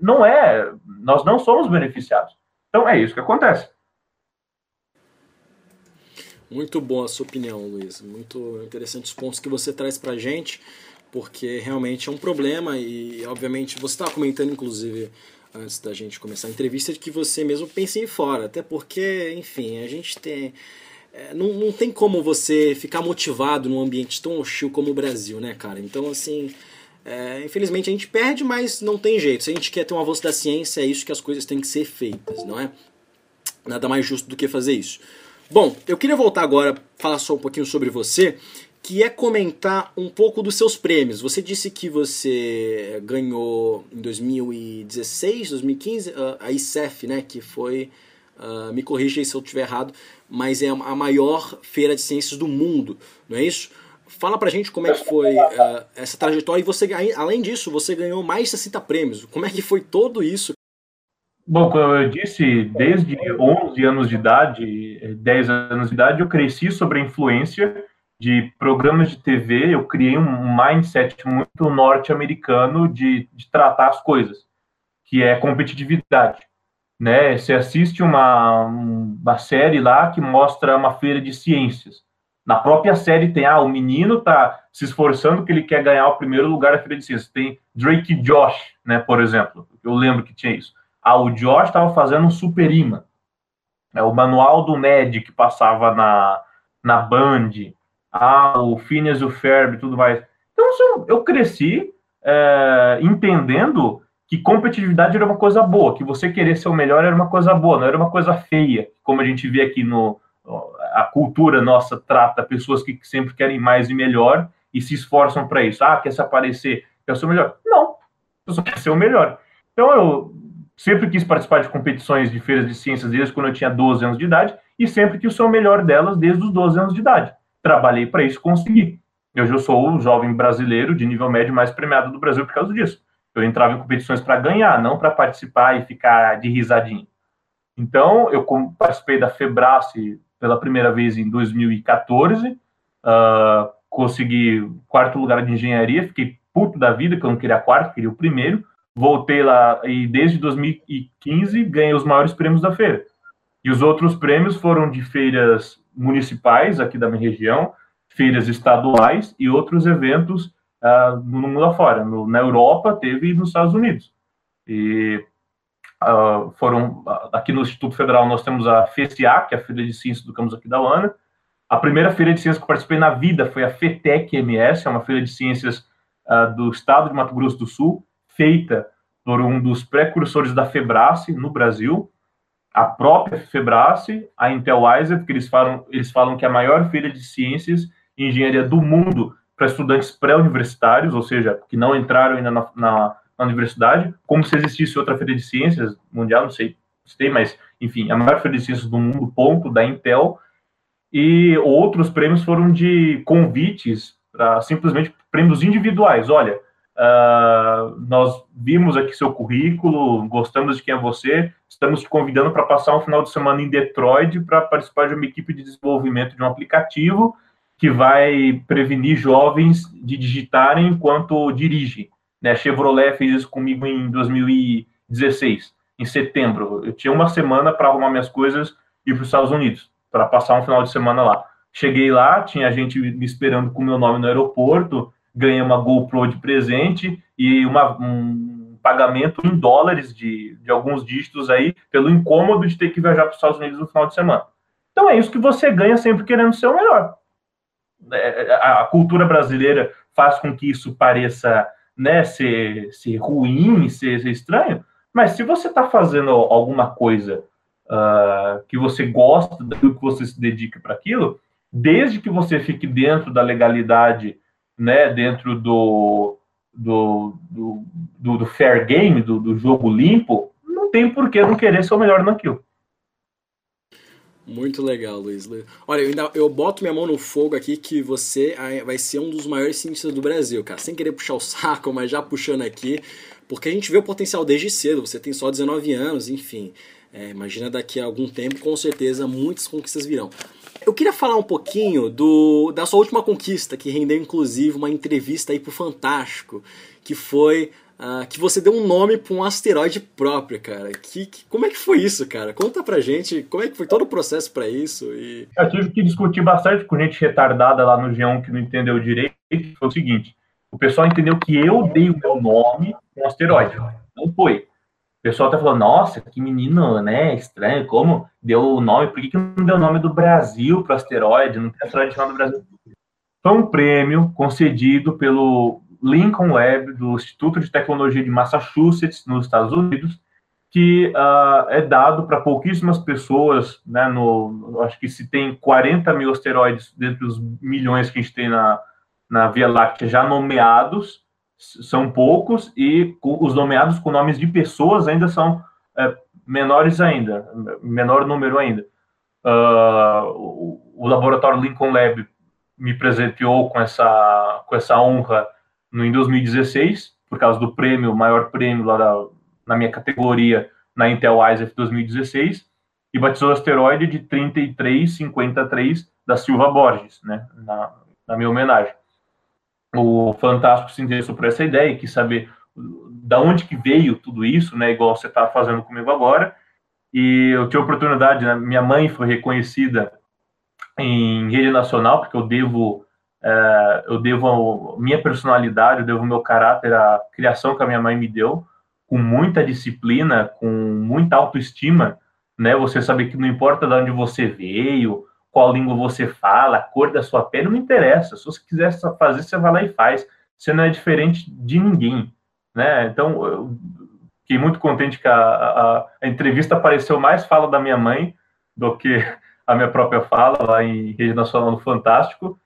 Não é, nós não somos beneficiados. Então é isso que acontece. Muito boa a sua opinião, Luiz. Muito interessantes pontos que você traz para gente, porque realmente é um problema e, obviamente, você estava comentando, inclusive, antes da gente começar a entrevista, de que você mesmo pensa em fora, até porque, enfim, a gente tem. É, não, não tem como você ficar motivado num ambiente tão hostil como o Brasil, né, cara? Então, assim, é, infelizmente a gente perde, mas não tem jeito. Se a gente quer ter um avanço da ciência, é isso que as coisas têm que ser feitas, não é? Nada mais justo do que fazer isso. Bom, eu queria voltar agora falar só um pouquinho sobre você, que é comentar um pouco dos seus prêmios. Você disse que você ganhou em 2016, 2015 a ICEF, né, que foi, uh, me corrija se eu estiver errado, mas é a maior feira de ciências do mundo, não é isso? Fala pra gente como é que foi uh, essa trajetória e você, além disso, você ganhou mais de 60 prêmios. Como é que foi todo isso? Bom, como eu disse, desde 11 anos de idade, 10 anos de idade, eu cresci sobre a influência de programas de TV, eu criei um mindset muito norte-americano de, de tratar as coisas, que é competitividade. Né? Você assiste uma, uma série lá que mostra uma feira de ciências. Na própria série tem, ah, o menino tá se esforçando que ele quer ganhar o primeiro lugar da Feira de Ciências. Tem Drake Josh, né, por exemplo. Eu lembro que tinha isso. Ah, o Josh estava fazendo um super imã. É o manual do Ned que passava na, na Band. Ah, o Phineas e o Ferb tudo mais. Então, eu cresci é, entendendo que competitividade era uma coisa boa, que você querer ser o melhor era uma coisa boa, não era uma coisa feia, como a gente vê aqui no, a cultura nossa trata pessoas que sempre querem mais e melhor e se esforçam para isso. Ah, quer se aparecer, quer ser o melhor. Não, eu só quero ser o melhor. Então eu sempre quis participar de competições de feiras de ciências desde quando eu tinha 12 anos de idade e sempre quis ser o melhor delas desde os 12 anos de idade. Trabalhei para isso consegui. Eu já sou o jovem brasileiro de nível médio mais premiado do Brasil por causa disso. Eu entrava em competições para ganhar, não para participar e ficar de risadinho. Então, eu participei da Febrace pela primeira vez em 2014. Uh, consegui quarto lugar de engenharia, fiquei puto da vida, que eu não queria quarto, queria o primeiro. Voltei lá e desde 2015 ganhei os maiores prêmios da feira. E os outros prêmios foram de feiras municipais aqui da minha região, feiras estaduais e outros eventos uh, no mundo afora. No, na Europa teve e nos Estados Unidos. E uh, foram aqui no Instituto Federal nós temos a FECIA, que é a Feira de Ciências do Campus Aquidauana. A primeira feira de ciências que eu participei na vida foi a FETEC MS, é uma feira de ciências uh, do estado de Mato Grosso do Sul, feita por um dos precursores da Febrace no Brasil, a própria Febrace, a Intel que eles falam, eles falam que é a maior feira de ciências e engenharia do mundo para estudantes pré-universitários, ou seja, que não entraram ainda na, na, na, universidade, como se existisse outra feira de ciências mundial, não sei se tem, mas, enfim, a maior feira de ciências do mundo, ponto, da Intel, e outros prêmios foram de convites para simplesmente prêmios individuais. Olha, uh, nós vimos aqui seu currículo, gostamos de quem é você, estamos te convidando para passar um final de semana em Detroit para participar de uma equipe de desenvolvimento de um aplicativo que vai prevenir jovens de digitarem enquanto dirigem. Né? Chevrolet fez isso comigo em 2016, em setembro. Eu tinha uma semana para arrumar minhas coisas e ir para os Estados Unidos, para passar um final de semana lá. Cheguei lá, tinha gente me esperando com o meu nome no aeroporto, ganhei uma GoPro de presente e uma, um pagamento em dólares de, de alguns dígitos aí, pelo incômodo de ter que viajar para os Estados Unidos no final de semana. Então é isso que você ganha sempre querendo ser o melhor. É, é, a cultura brasileira faz com que isso pareça né, ser, ser ruim, ser, ser estranho, mas se você está fazendo alguma coisa uh, que você gosta, daquilo que você se dedica para aquilo, desde que você fique dentro da legalidade, né, dentro do, do, do, do, do fair game, do, do jogo limpo, não tem por que não querer ser o melhor naquilo. Muito legal, Luiz. Olha, eu, ainda, eu boto minha mão no fogo aqui que você vai ser um dos maiores cientistas do Brasil, cara. Sem querer puxar o saco, mas já puxando aqui. Porque a gente vê o potencial desde cedo. Você tem só 19 anos, enfim. É, imagina daqui a algum tempo, com certeza, muitas conquistas virão. Eu queria falar um pouquinho do, da sua última conquista, que rendeu inclusive uma entrevista aí pro Fantástico, que foi uh, que você deu um nome para um asteroide próprio, cara. Que, que, como é que foi isso, cara? Conta pra gente como é que foi todo o processo para isso. E... Eu tive que discutir bastante com gente retardada lá no G1 que não entendeu direito. Foi o seguinte: o pessoal entendeu que eu dei o meu nome para um asteroide. Não foi. O pessoal até falou, nossa, que menino, né, estranho, como deu o nome, por que, que não deu o nome do Brasil para o asteroide, não tem asteroide chamado Brasil? Foi um prêmio concedido pelo Lincoln Lab, do Instituto de Tecnologia de Massachusetts, nos Estados Unidos, que uh, é dado para pouquíssimas pessoas, né, no, acho que se tem 40 mil asteroides dentre os milhões que a gente tem na, na Via Láctea já nomeados, são poucos e os nomeados com nomes de pessoas ainda são é, menores ainda, menor número ainda. Uh, o, o, laboratório Lincoln Lab me presenteou com essa, com essa honra no, em 2016, por causa do prêmio, maior prêmio lá da, na minha categoria na Intel Isaac 2016, e batizou o asteroide de 3353 da Silva Borges, né, na, na minha homenagem o Fantástico se interessou por essa ideia quis saber da onde que veio tudo isso, né, igual você está fazendo comigo agora. E eu tive a oportunidade, né, minha mãe foi reconhecida em rede nacional, porque eu devo é, eu devo a minha personalidade, eu devo o meu caráter à criação que a minha mãe me deu, com muita disciplina, com muita autoestima, né? Você saber que não importa de onde você veio, qual língua você fala, a cor da sua pele, não interessa. Se você quiser fazer, você vai lá e faz. Você não é diferente de ninguém, né? Então, eu fiquei muito contente que a, a, a entrevista apareceu mais fala da minha mãe do que a minha própria fala lá em Rede Nacional no Fantástico.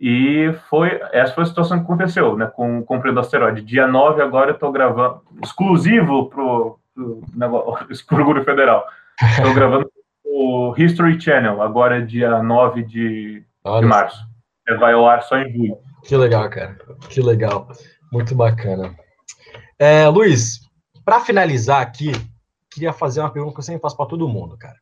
E foi essa foi a situação que aconteceu, né, com o Compre do Asteroide. Dia 9 agora eu estou gravando, exclusivo para o Orgulho Federal. Estou gravando o History Channel, agora é dia 9 de, de março. É, vai ao ar só em julho. Que legal, cara. Que legal. Muito bacana. É, Luiz, para finalizar aqui, queria fazer uma pergunta que eu sempre faço para todo mundo, cara.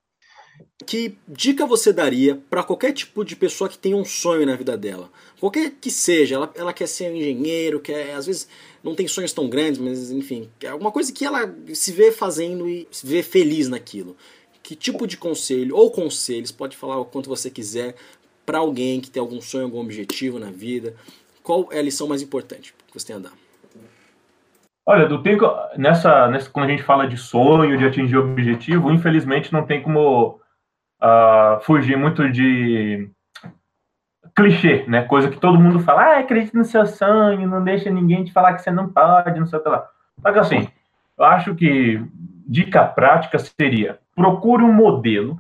Que dica você daria para qualquer tipo de pessoa que tem um sonho na vida dela? Qualquer que seja, ela, ela quer ser um engenheiro, quer, às vezes não tem sonhos tão grandes, mas enfim, é alguma coisa que ela se vê fazendo e se vê feliz naquilo. Que tipo de conselho, ou conselhos, pode falar o quanto você quiser, para alguém que tem algum sonho, algum objetivo na vida? Qual é a lição mais importante que você tem a dar? Olha, do tempo, nessa, nessa, quando a gente fala de sonho, de atingir objetivo, infelizmente não tem como uh, fugir muito de clichê, né? Coisa que todo mundo fala, ah, no seu sonho, não deixa ninguém te falar que você não pode, não sei o que lá. Só que assim, eu acho que dica prática seria procure um modelo,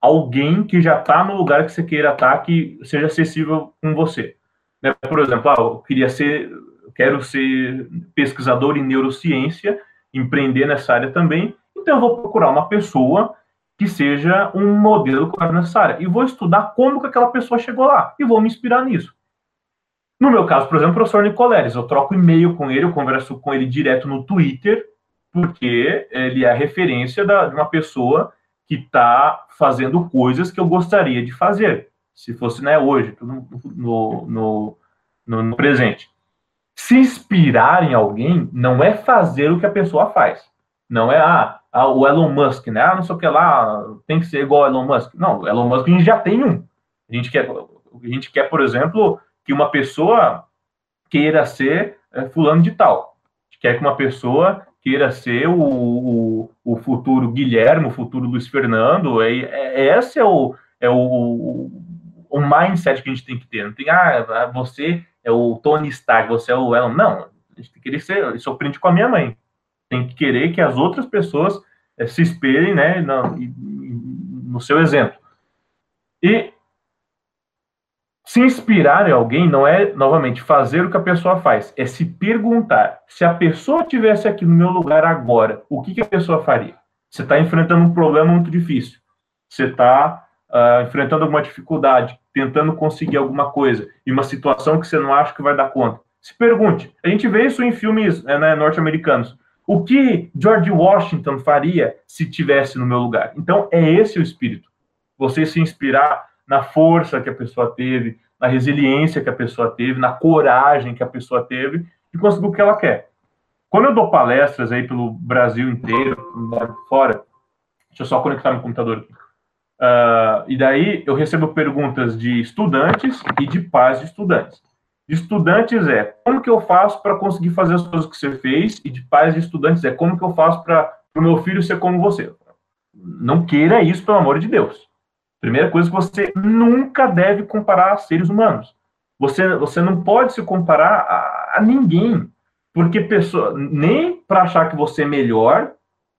alguém que já está no lugar que você queira estar, tá, que seja acessível com você. Né? Por exemplo, ah, eu queria ser, quero ser pesquisador em neurociência, empreender nessa área também, então eu vou procurar uma pessoa que seja um modelo nessa área. E vou estudar como que aquela pessoa chegou lá. E vou me inspirar nisso. No meu caso, por exemplo, o professor Nicoleles, eu troco e-mail com ele, eu converso com ele direto no Twitter, porque ele é a referência da, de uma pessoa que está fazendo coisas que eu gostaria de fazer, se fosse né, hoje, no, no, no, no presente. Se inspirar em alguém não é fazer o que a pessoa faz. Não é, ah, ah, o Elon Musk, né? Ah, não sei o que lá, tem que ser igual ao Elon Musk. Não, o Elon Musk a gente já tem um. A gente quer, a gente quer por exemplo, que uma pessoa queira ser é, fulano de tal. A gente quer que uma pessoa queira ser o, o, o futuro Guilherme, o futuro Luiz Fernando. É, é, esse é o, é o, o mindset que a gente tem que ter. Não tem, ah, você é o Tony Stark, você é o Elon. Não, a gente tem que querer ser. Isso eu aprendi com a minha mãe tem que querer que as outras pessoas é, se espelhem né, no, no seu exemplo. E se inspirar em alguém não é, novamente, fazer o que a pessoa faz, é se perguntar: se a pessoa tivesse aqui no meu lugar agora, o que, que a pessoa faria? Você está enfrentando um problema muito difícil, você está uh, ah, enfrentando alguma dificuldade, tentando conseguir alguma coisa, e uma situação que você não acha que vai dar conta. Se pergunte. A gente vê isso em filmes né, norte-americanos. O que George Washington faria se tivesse no meu lugar? Então, é esse o espírito. Você se inspirar na força que a pessoa teve, na resiliência que a pessoa teve, na coragem que a pessoa teve e conseguir o que ela quer. Quando eu dou palestras aí pelo Brasil inteiro, fora, deixa eu só conectar meu computador aqui. Uh, e daí eu recebo perguntas de estudantes e de pais de estudantes de estudantes é como que eu faço para conseguir fazer as coisas que você fez, e de pais de estudantes é como que eu faço para o meu filho ser como você. Não queira isso, pelo amor de Deus. Primeira coisa que você nunca deve comparar seres humanos. Você, você não pode se comparar a, a ninguém, porque pessoa, nem para achar que você é melhor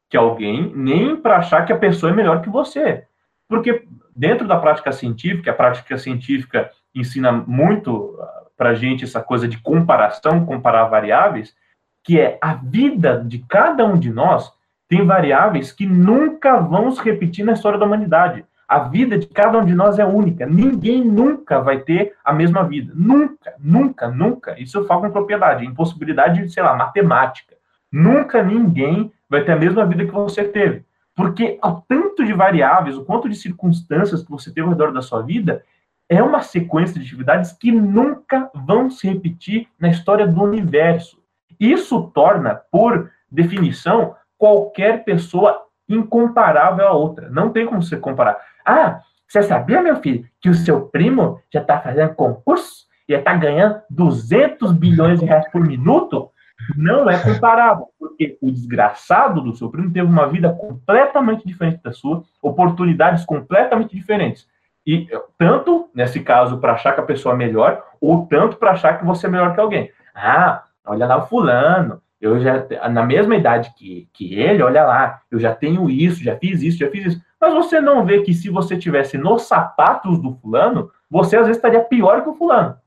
que alguém, nem para achar que a pessoa é melhor que você. Porque dentro da prática científica, a prática científica ensina muito para a gente essa coisa de comparação, comparar variáveis, que é a vida de cada um de nós tem variáveis que nunca vão se repetir na história da humanidade. A vida de cada um de nós é única. Ninguém nunca vai ter a mesma vida. Nunca, nunca, nunca. Isso eu falo com propriedade, impossibilidade, sei lá, matemática. Nunca ninguém vai ter a mesma vida que você teve. Porque o tanto de variáveis, o quanto de circunstâncias que você teve ao redor da sua vida, é uma sequência de atividades que nunca vão se repetir na história do universo. Isso torna, por definição, qualquer pessoa incomparável a outra. Não tem como você comparar. Ah, você sabia, meu filho, que o seu primo já está fazendo concurso e está ganhando 200 bilhões de reais por minuto? Não é comparável, porque o desgraçado do seu primo teve uma vida completamente diferente da sua, oportunidades completamente diferentes. E tanto, nesse caso, para achar que a pessoa é melhor, ou tanto para achar que você é melhor que alguém. Ah, olha lá o fulano, eu já, na mesma idade que, que ele, olha lá, eu já tenho isso, já fiz isso, já fiz isso. Mas você não vê que se você tivesse nos sapatos do fulano, você às vezes estaria pior que o fulano.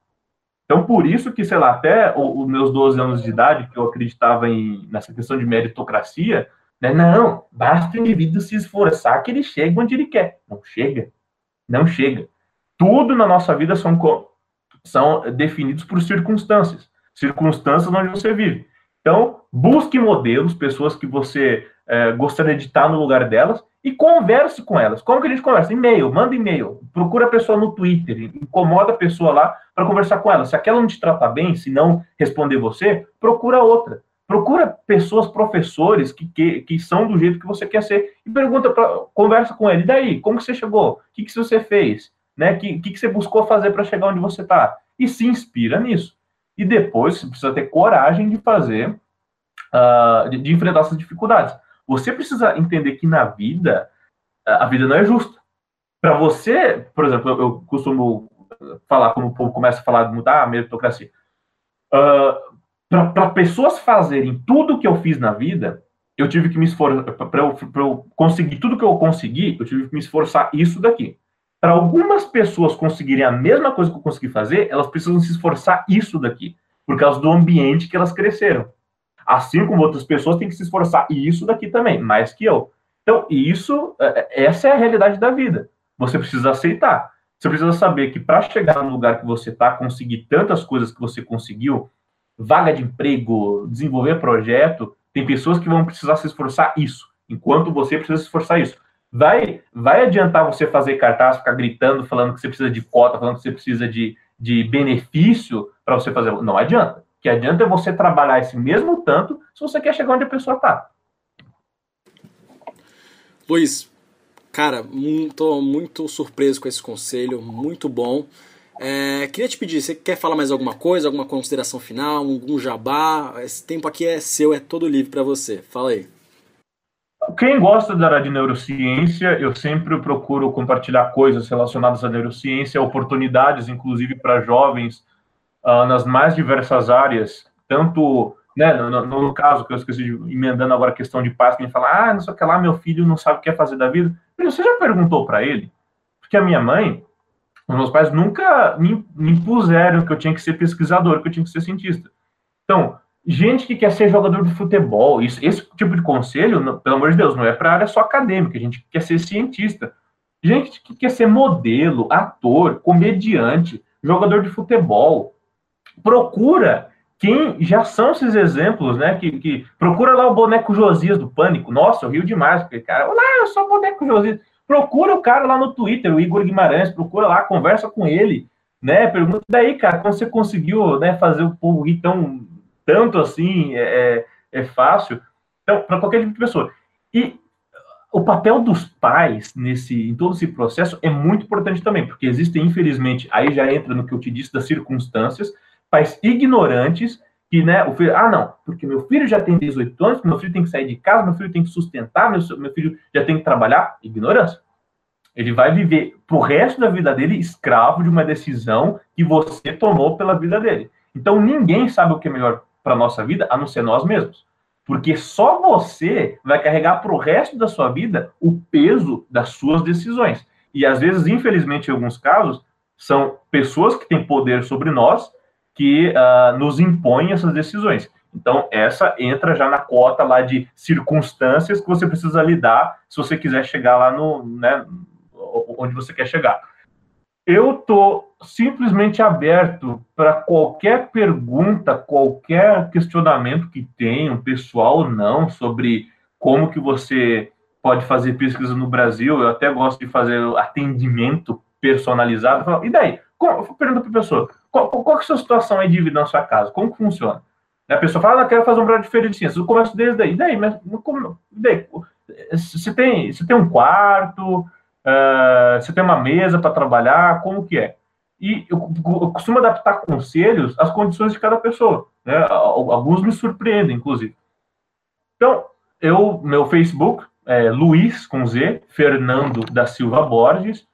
Então, por isso que, sei lá, até os meus 12 anos de idade, que eu acreditava em, nessa questão de meritocracia, né? Não, basta o indivíduo se esforçar que ele chega onde ele quer. Não chega. Não chega. Tudo na nossa vida são, são definidos por circunstâncias. Circunstâncias onde você vive. Então, busque modelos, pessoas que você é, gostaria de estar no lugar delas e converse com elas. Como que a gente conversa? E-mail, manda e-mail, procura a pessoa no Twitter, incomoda a pessoa lá para conversar com ela. Se aquela não te trata bem, se não responder você, procura outra. Procura pessoas, professores que, que, que são do jeito que você quer ser e pergunta, pra, conversa com ele. E daí, como que você chegou? O que, que você fez? Né? O que, que, que você buscou fazer para chegar onde você está? E se inspira nisso. E depois você precisa ter coragem de fazer, uh, de, de enfrentar essas dificuldades. Você precisa entender que na vida, a vida não é justa. Para você, por exemplo, eu, costumo falar, como o povo começa a falar de mudar a meritocracia. Uh, para pessoas fazerem tudo que eu fiz na vida, eu tive que me esforçar. Para eu, eu conseguir tudo que eu consegui, eu tive que me esforçar isso daqui. Para algumas pessoas conseguirem a mesma coisa que eu consegui fazer, elas precisam se esforçar isso daqui, por causa do ambiente que elas cresceram. Assim como outras pessoas têm que se esforçar isso daqui também, mais que eu. Então, isso, é, é, essa é a realidade da vida. Você precisa aceitar. Você precisa saber que para chegar no lugar que você está, conseguir tantas coisas que você conseguiu, vaga de emprego, desenvolver projeto, tem pessoas que vão precisar se esforçar isso, enquanto você precisa se esforçar isso. Vai, vai adiantar você fazer cartaz, ficar gritando, falando que você precisa de cota, falando que você precisa de, de benefício para você fazer. Não adianta. O que adianta é você trabalhar esse mesmo tanto se você quer chegar onde a pessoa está. Luiz, cara, estou muito surpreso com esse conselho, muito bom. É, queria te pedir, você quer falar mais alguma coisa, alguma consideração final, algum jabá? Esse tempo aqui é seu, é todo livre para você. Fala aí. Quem gosta da área de neurociência, eu sempre procuro compartilhar coisas relacionadas à neurociência, oportunidades, inclusive para jovens, uh, nas mais diversas áreas, tanto né, no, no, caso que eu esqueci de emendando agora a questão de paz, quem fala, ah, não sei o que lá, meu filho não sabe o que é fazer da vida. Você já perguntou para ele? Porque a minha mãe, os meus pais nunca me, me impuseram que eu tinha que ser pesquisador, que eu tinha que ser cientista. Então, gente que quer ser jogador de futebol, isso, esse tipo de conselho, não, pelo amor de Deus, não é para área só acadêmica, a gente quer ser cientista. Gente que quer ser modelo, ator, comediante, jogador de futebol, procura quem já são esses exemplos, né? Que, que procura lá o boneco Josias do Pânico. Nossa, eu rio demais, porque, cara, olá, eu sou o boneco Josias. Procura o cara lá no Twitter, o Igor Guimarães, procura lá, conversa com ele, né? Pergunta daí, cara, como você conseguiu né, fazer o povo rir tão, tanto assim, é, é, é fácil. Então, para qualquer tipo de pessoa. E o papel dos pais nesse, em todo esse processo é muito importante também, porque existem, infelizmente, aí já entra no que eu te disse das circunstâncias, pais ignorantes que, né, o filho, ah, não, porque meu filho já tem 18 anos, meu filho tem que sair de casa, meu filho tem que sustentar, meu, meu filho já tem que trabalhar. Ignorância. Ele vai viver pro resto da vida dele escravo de uma decisão que você tomou pela vida dele. Então ninguém sabe o que é melhor para nossa vida a não ser nós mesmos. Porque só você vai carregar para o resto da sua vida o peso das suas decisões. E às vezes, infelizmente, em alguns casos, são pessoas que têm poder sobre nós que uh, nos impõe essas decisões. Então, essa entra já na cota lá de circunstâncias que você precisa lidar se você quiser chegar lá no, né, onde você quer chegar. Eu tô simplesmente aberto para qualquer pergunta, qualquer questionamento que tenham, pessoal ou não, sobre como que você pode fazer pesquisa no Brasil. Eu até gosto de fazer atendimento personalizado. E daí? Pergunta para a pessoa, qual, qual é a sua situação aí de vida na sua casa? Como que funciona? A pessoa fala, ah, quero fazer um projeto feira de ciências. Eu começo desde aí. Daí, mas como, daí, você tem, você tem um quarto, você tem uma mesa para trabalhar, como que é? E eu, eu, costumo adaptar conselhos às condições de cada pessoa. Né? Alguns me surpreendem, inclusive. Então, eu, meu Facebook é Luiz, com Z, Fernando da Silva Borges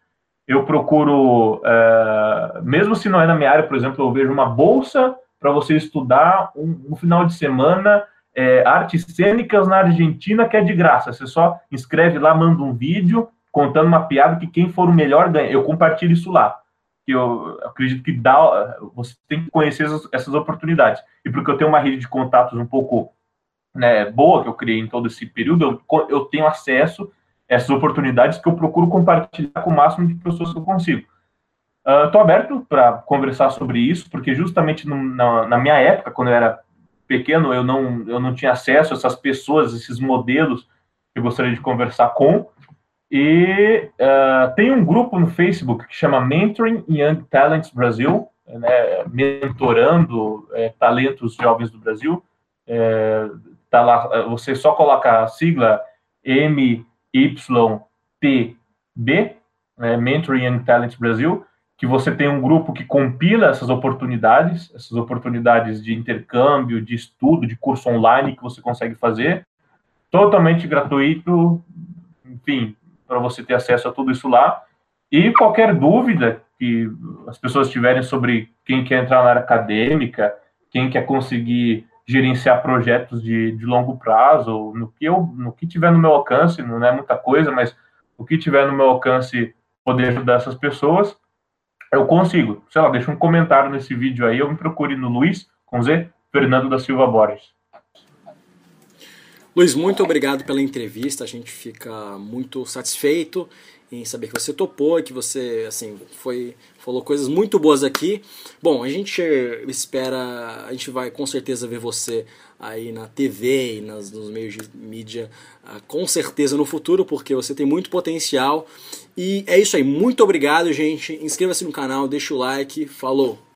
eu procuro, é, mesmo se não é na minha área, por exemplo, eu vejo uma bolsa para você estudar um, um, final de semana é, artes cênicas na Argentina que é de graça. Você só inscreve lá, manda um vídeo contando uma piada que quem for o melhor ganha. Eu compartilho isso lá. Que eu acredito que dá, você tem que conhecer essas, essas oportunidades. E porque eu tenho uma rede de contatos um pouco né, boa que eu criei em todo esse período, eu, eu tenho acesso essas oportunidades que eu procuro compartilhar com o máximo de pessoas que eu consigo. Estou uh, aberto para conversar sobre isso, porque justamente no, na, na, minha época, quando eu era pequeno, eu não, eu não tinha acesso a essas pessoas, esses modelos eu gostaria de conversar com. E uh, tem um grupo no Facebook que chama Mentoring Young Talents Brasil, né, mentorando é, talentos jovens do Brasil. É, tá lá, você só coloca a sigla MYTB, né, Mentoring Young Talents Brasil, que você tem um grupo que compila essas oportunidades, essas oportunidades de intercâmbio, de estudo, de curso online que você consegue fazer, totalmente gratuito, enfim, para você ter acesso a tudo isso lá. E qualquer dúvida que as pessoas tiverem sobre quem quer entrar na área acadêmica, quem quer conseguir gerenciar projetos de, de longo prazo, no que eu, no que tiver no meu alcance, não é muita coisa, mas o que tiver no meu alcance poder ajudar essas pessoas, eu consigo. Sei lá, deixa um comentário nesse vídeo aí, eu me procure no Luiz, com Z, Fernando da Silva Borges. Luiz, muito obrigado pela entrevista. A gente fica muito satisfeito em saber que você topou, que você assim foi falou coisas muito boas aqui. Bom, a gente espera, a gente vai com certeza ver você aí na TV e nas, nos meios de mídia, uh, com certeza no futuro, porque você tem muito potencial. E é isso aí. Muito obrigado, gente. Inscreva-se no canal, deixa o like. Falou!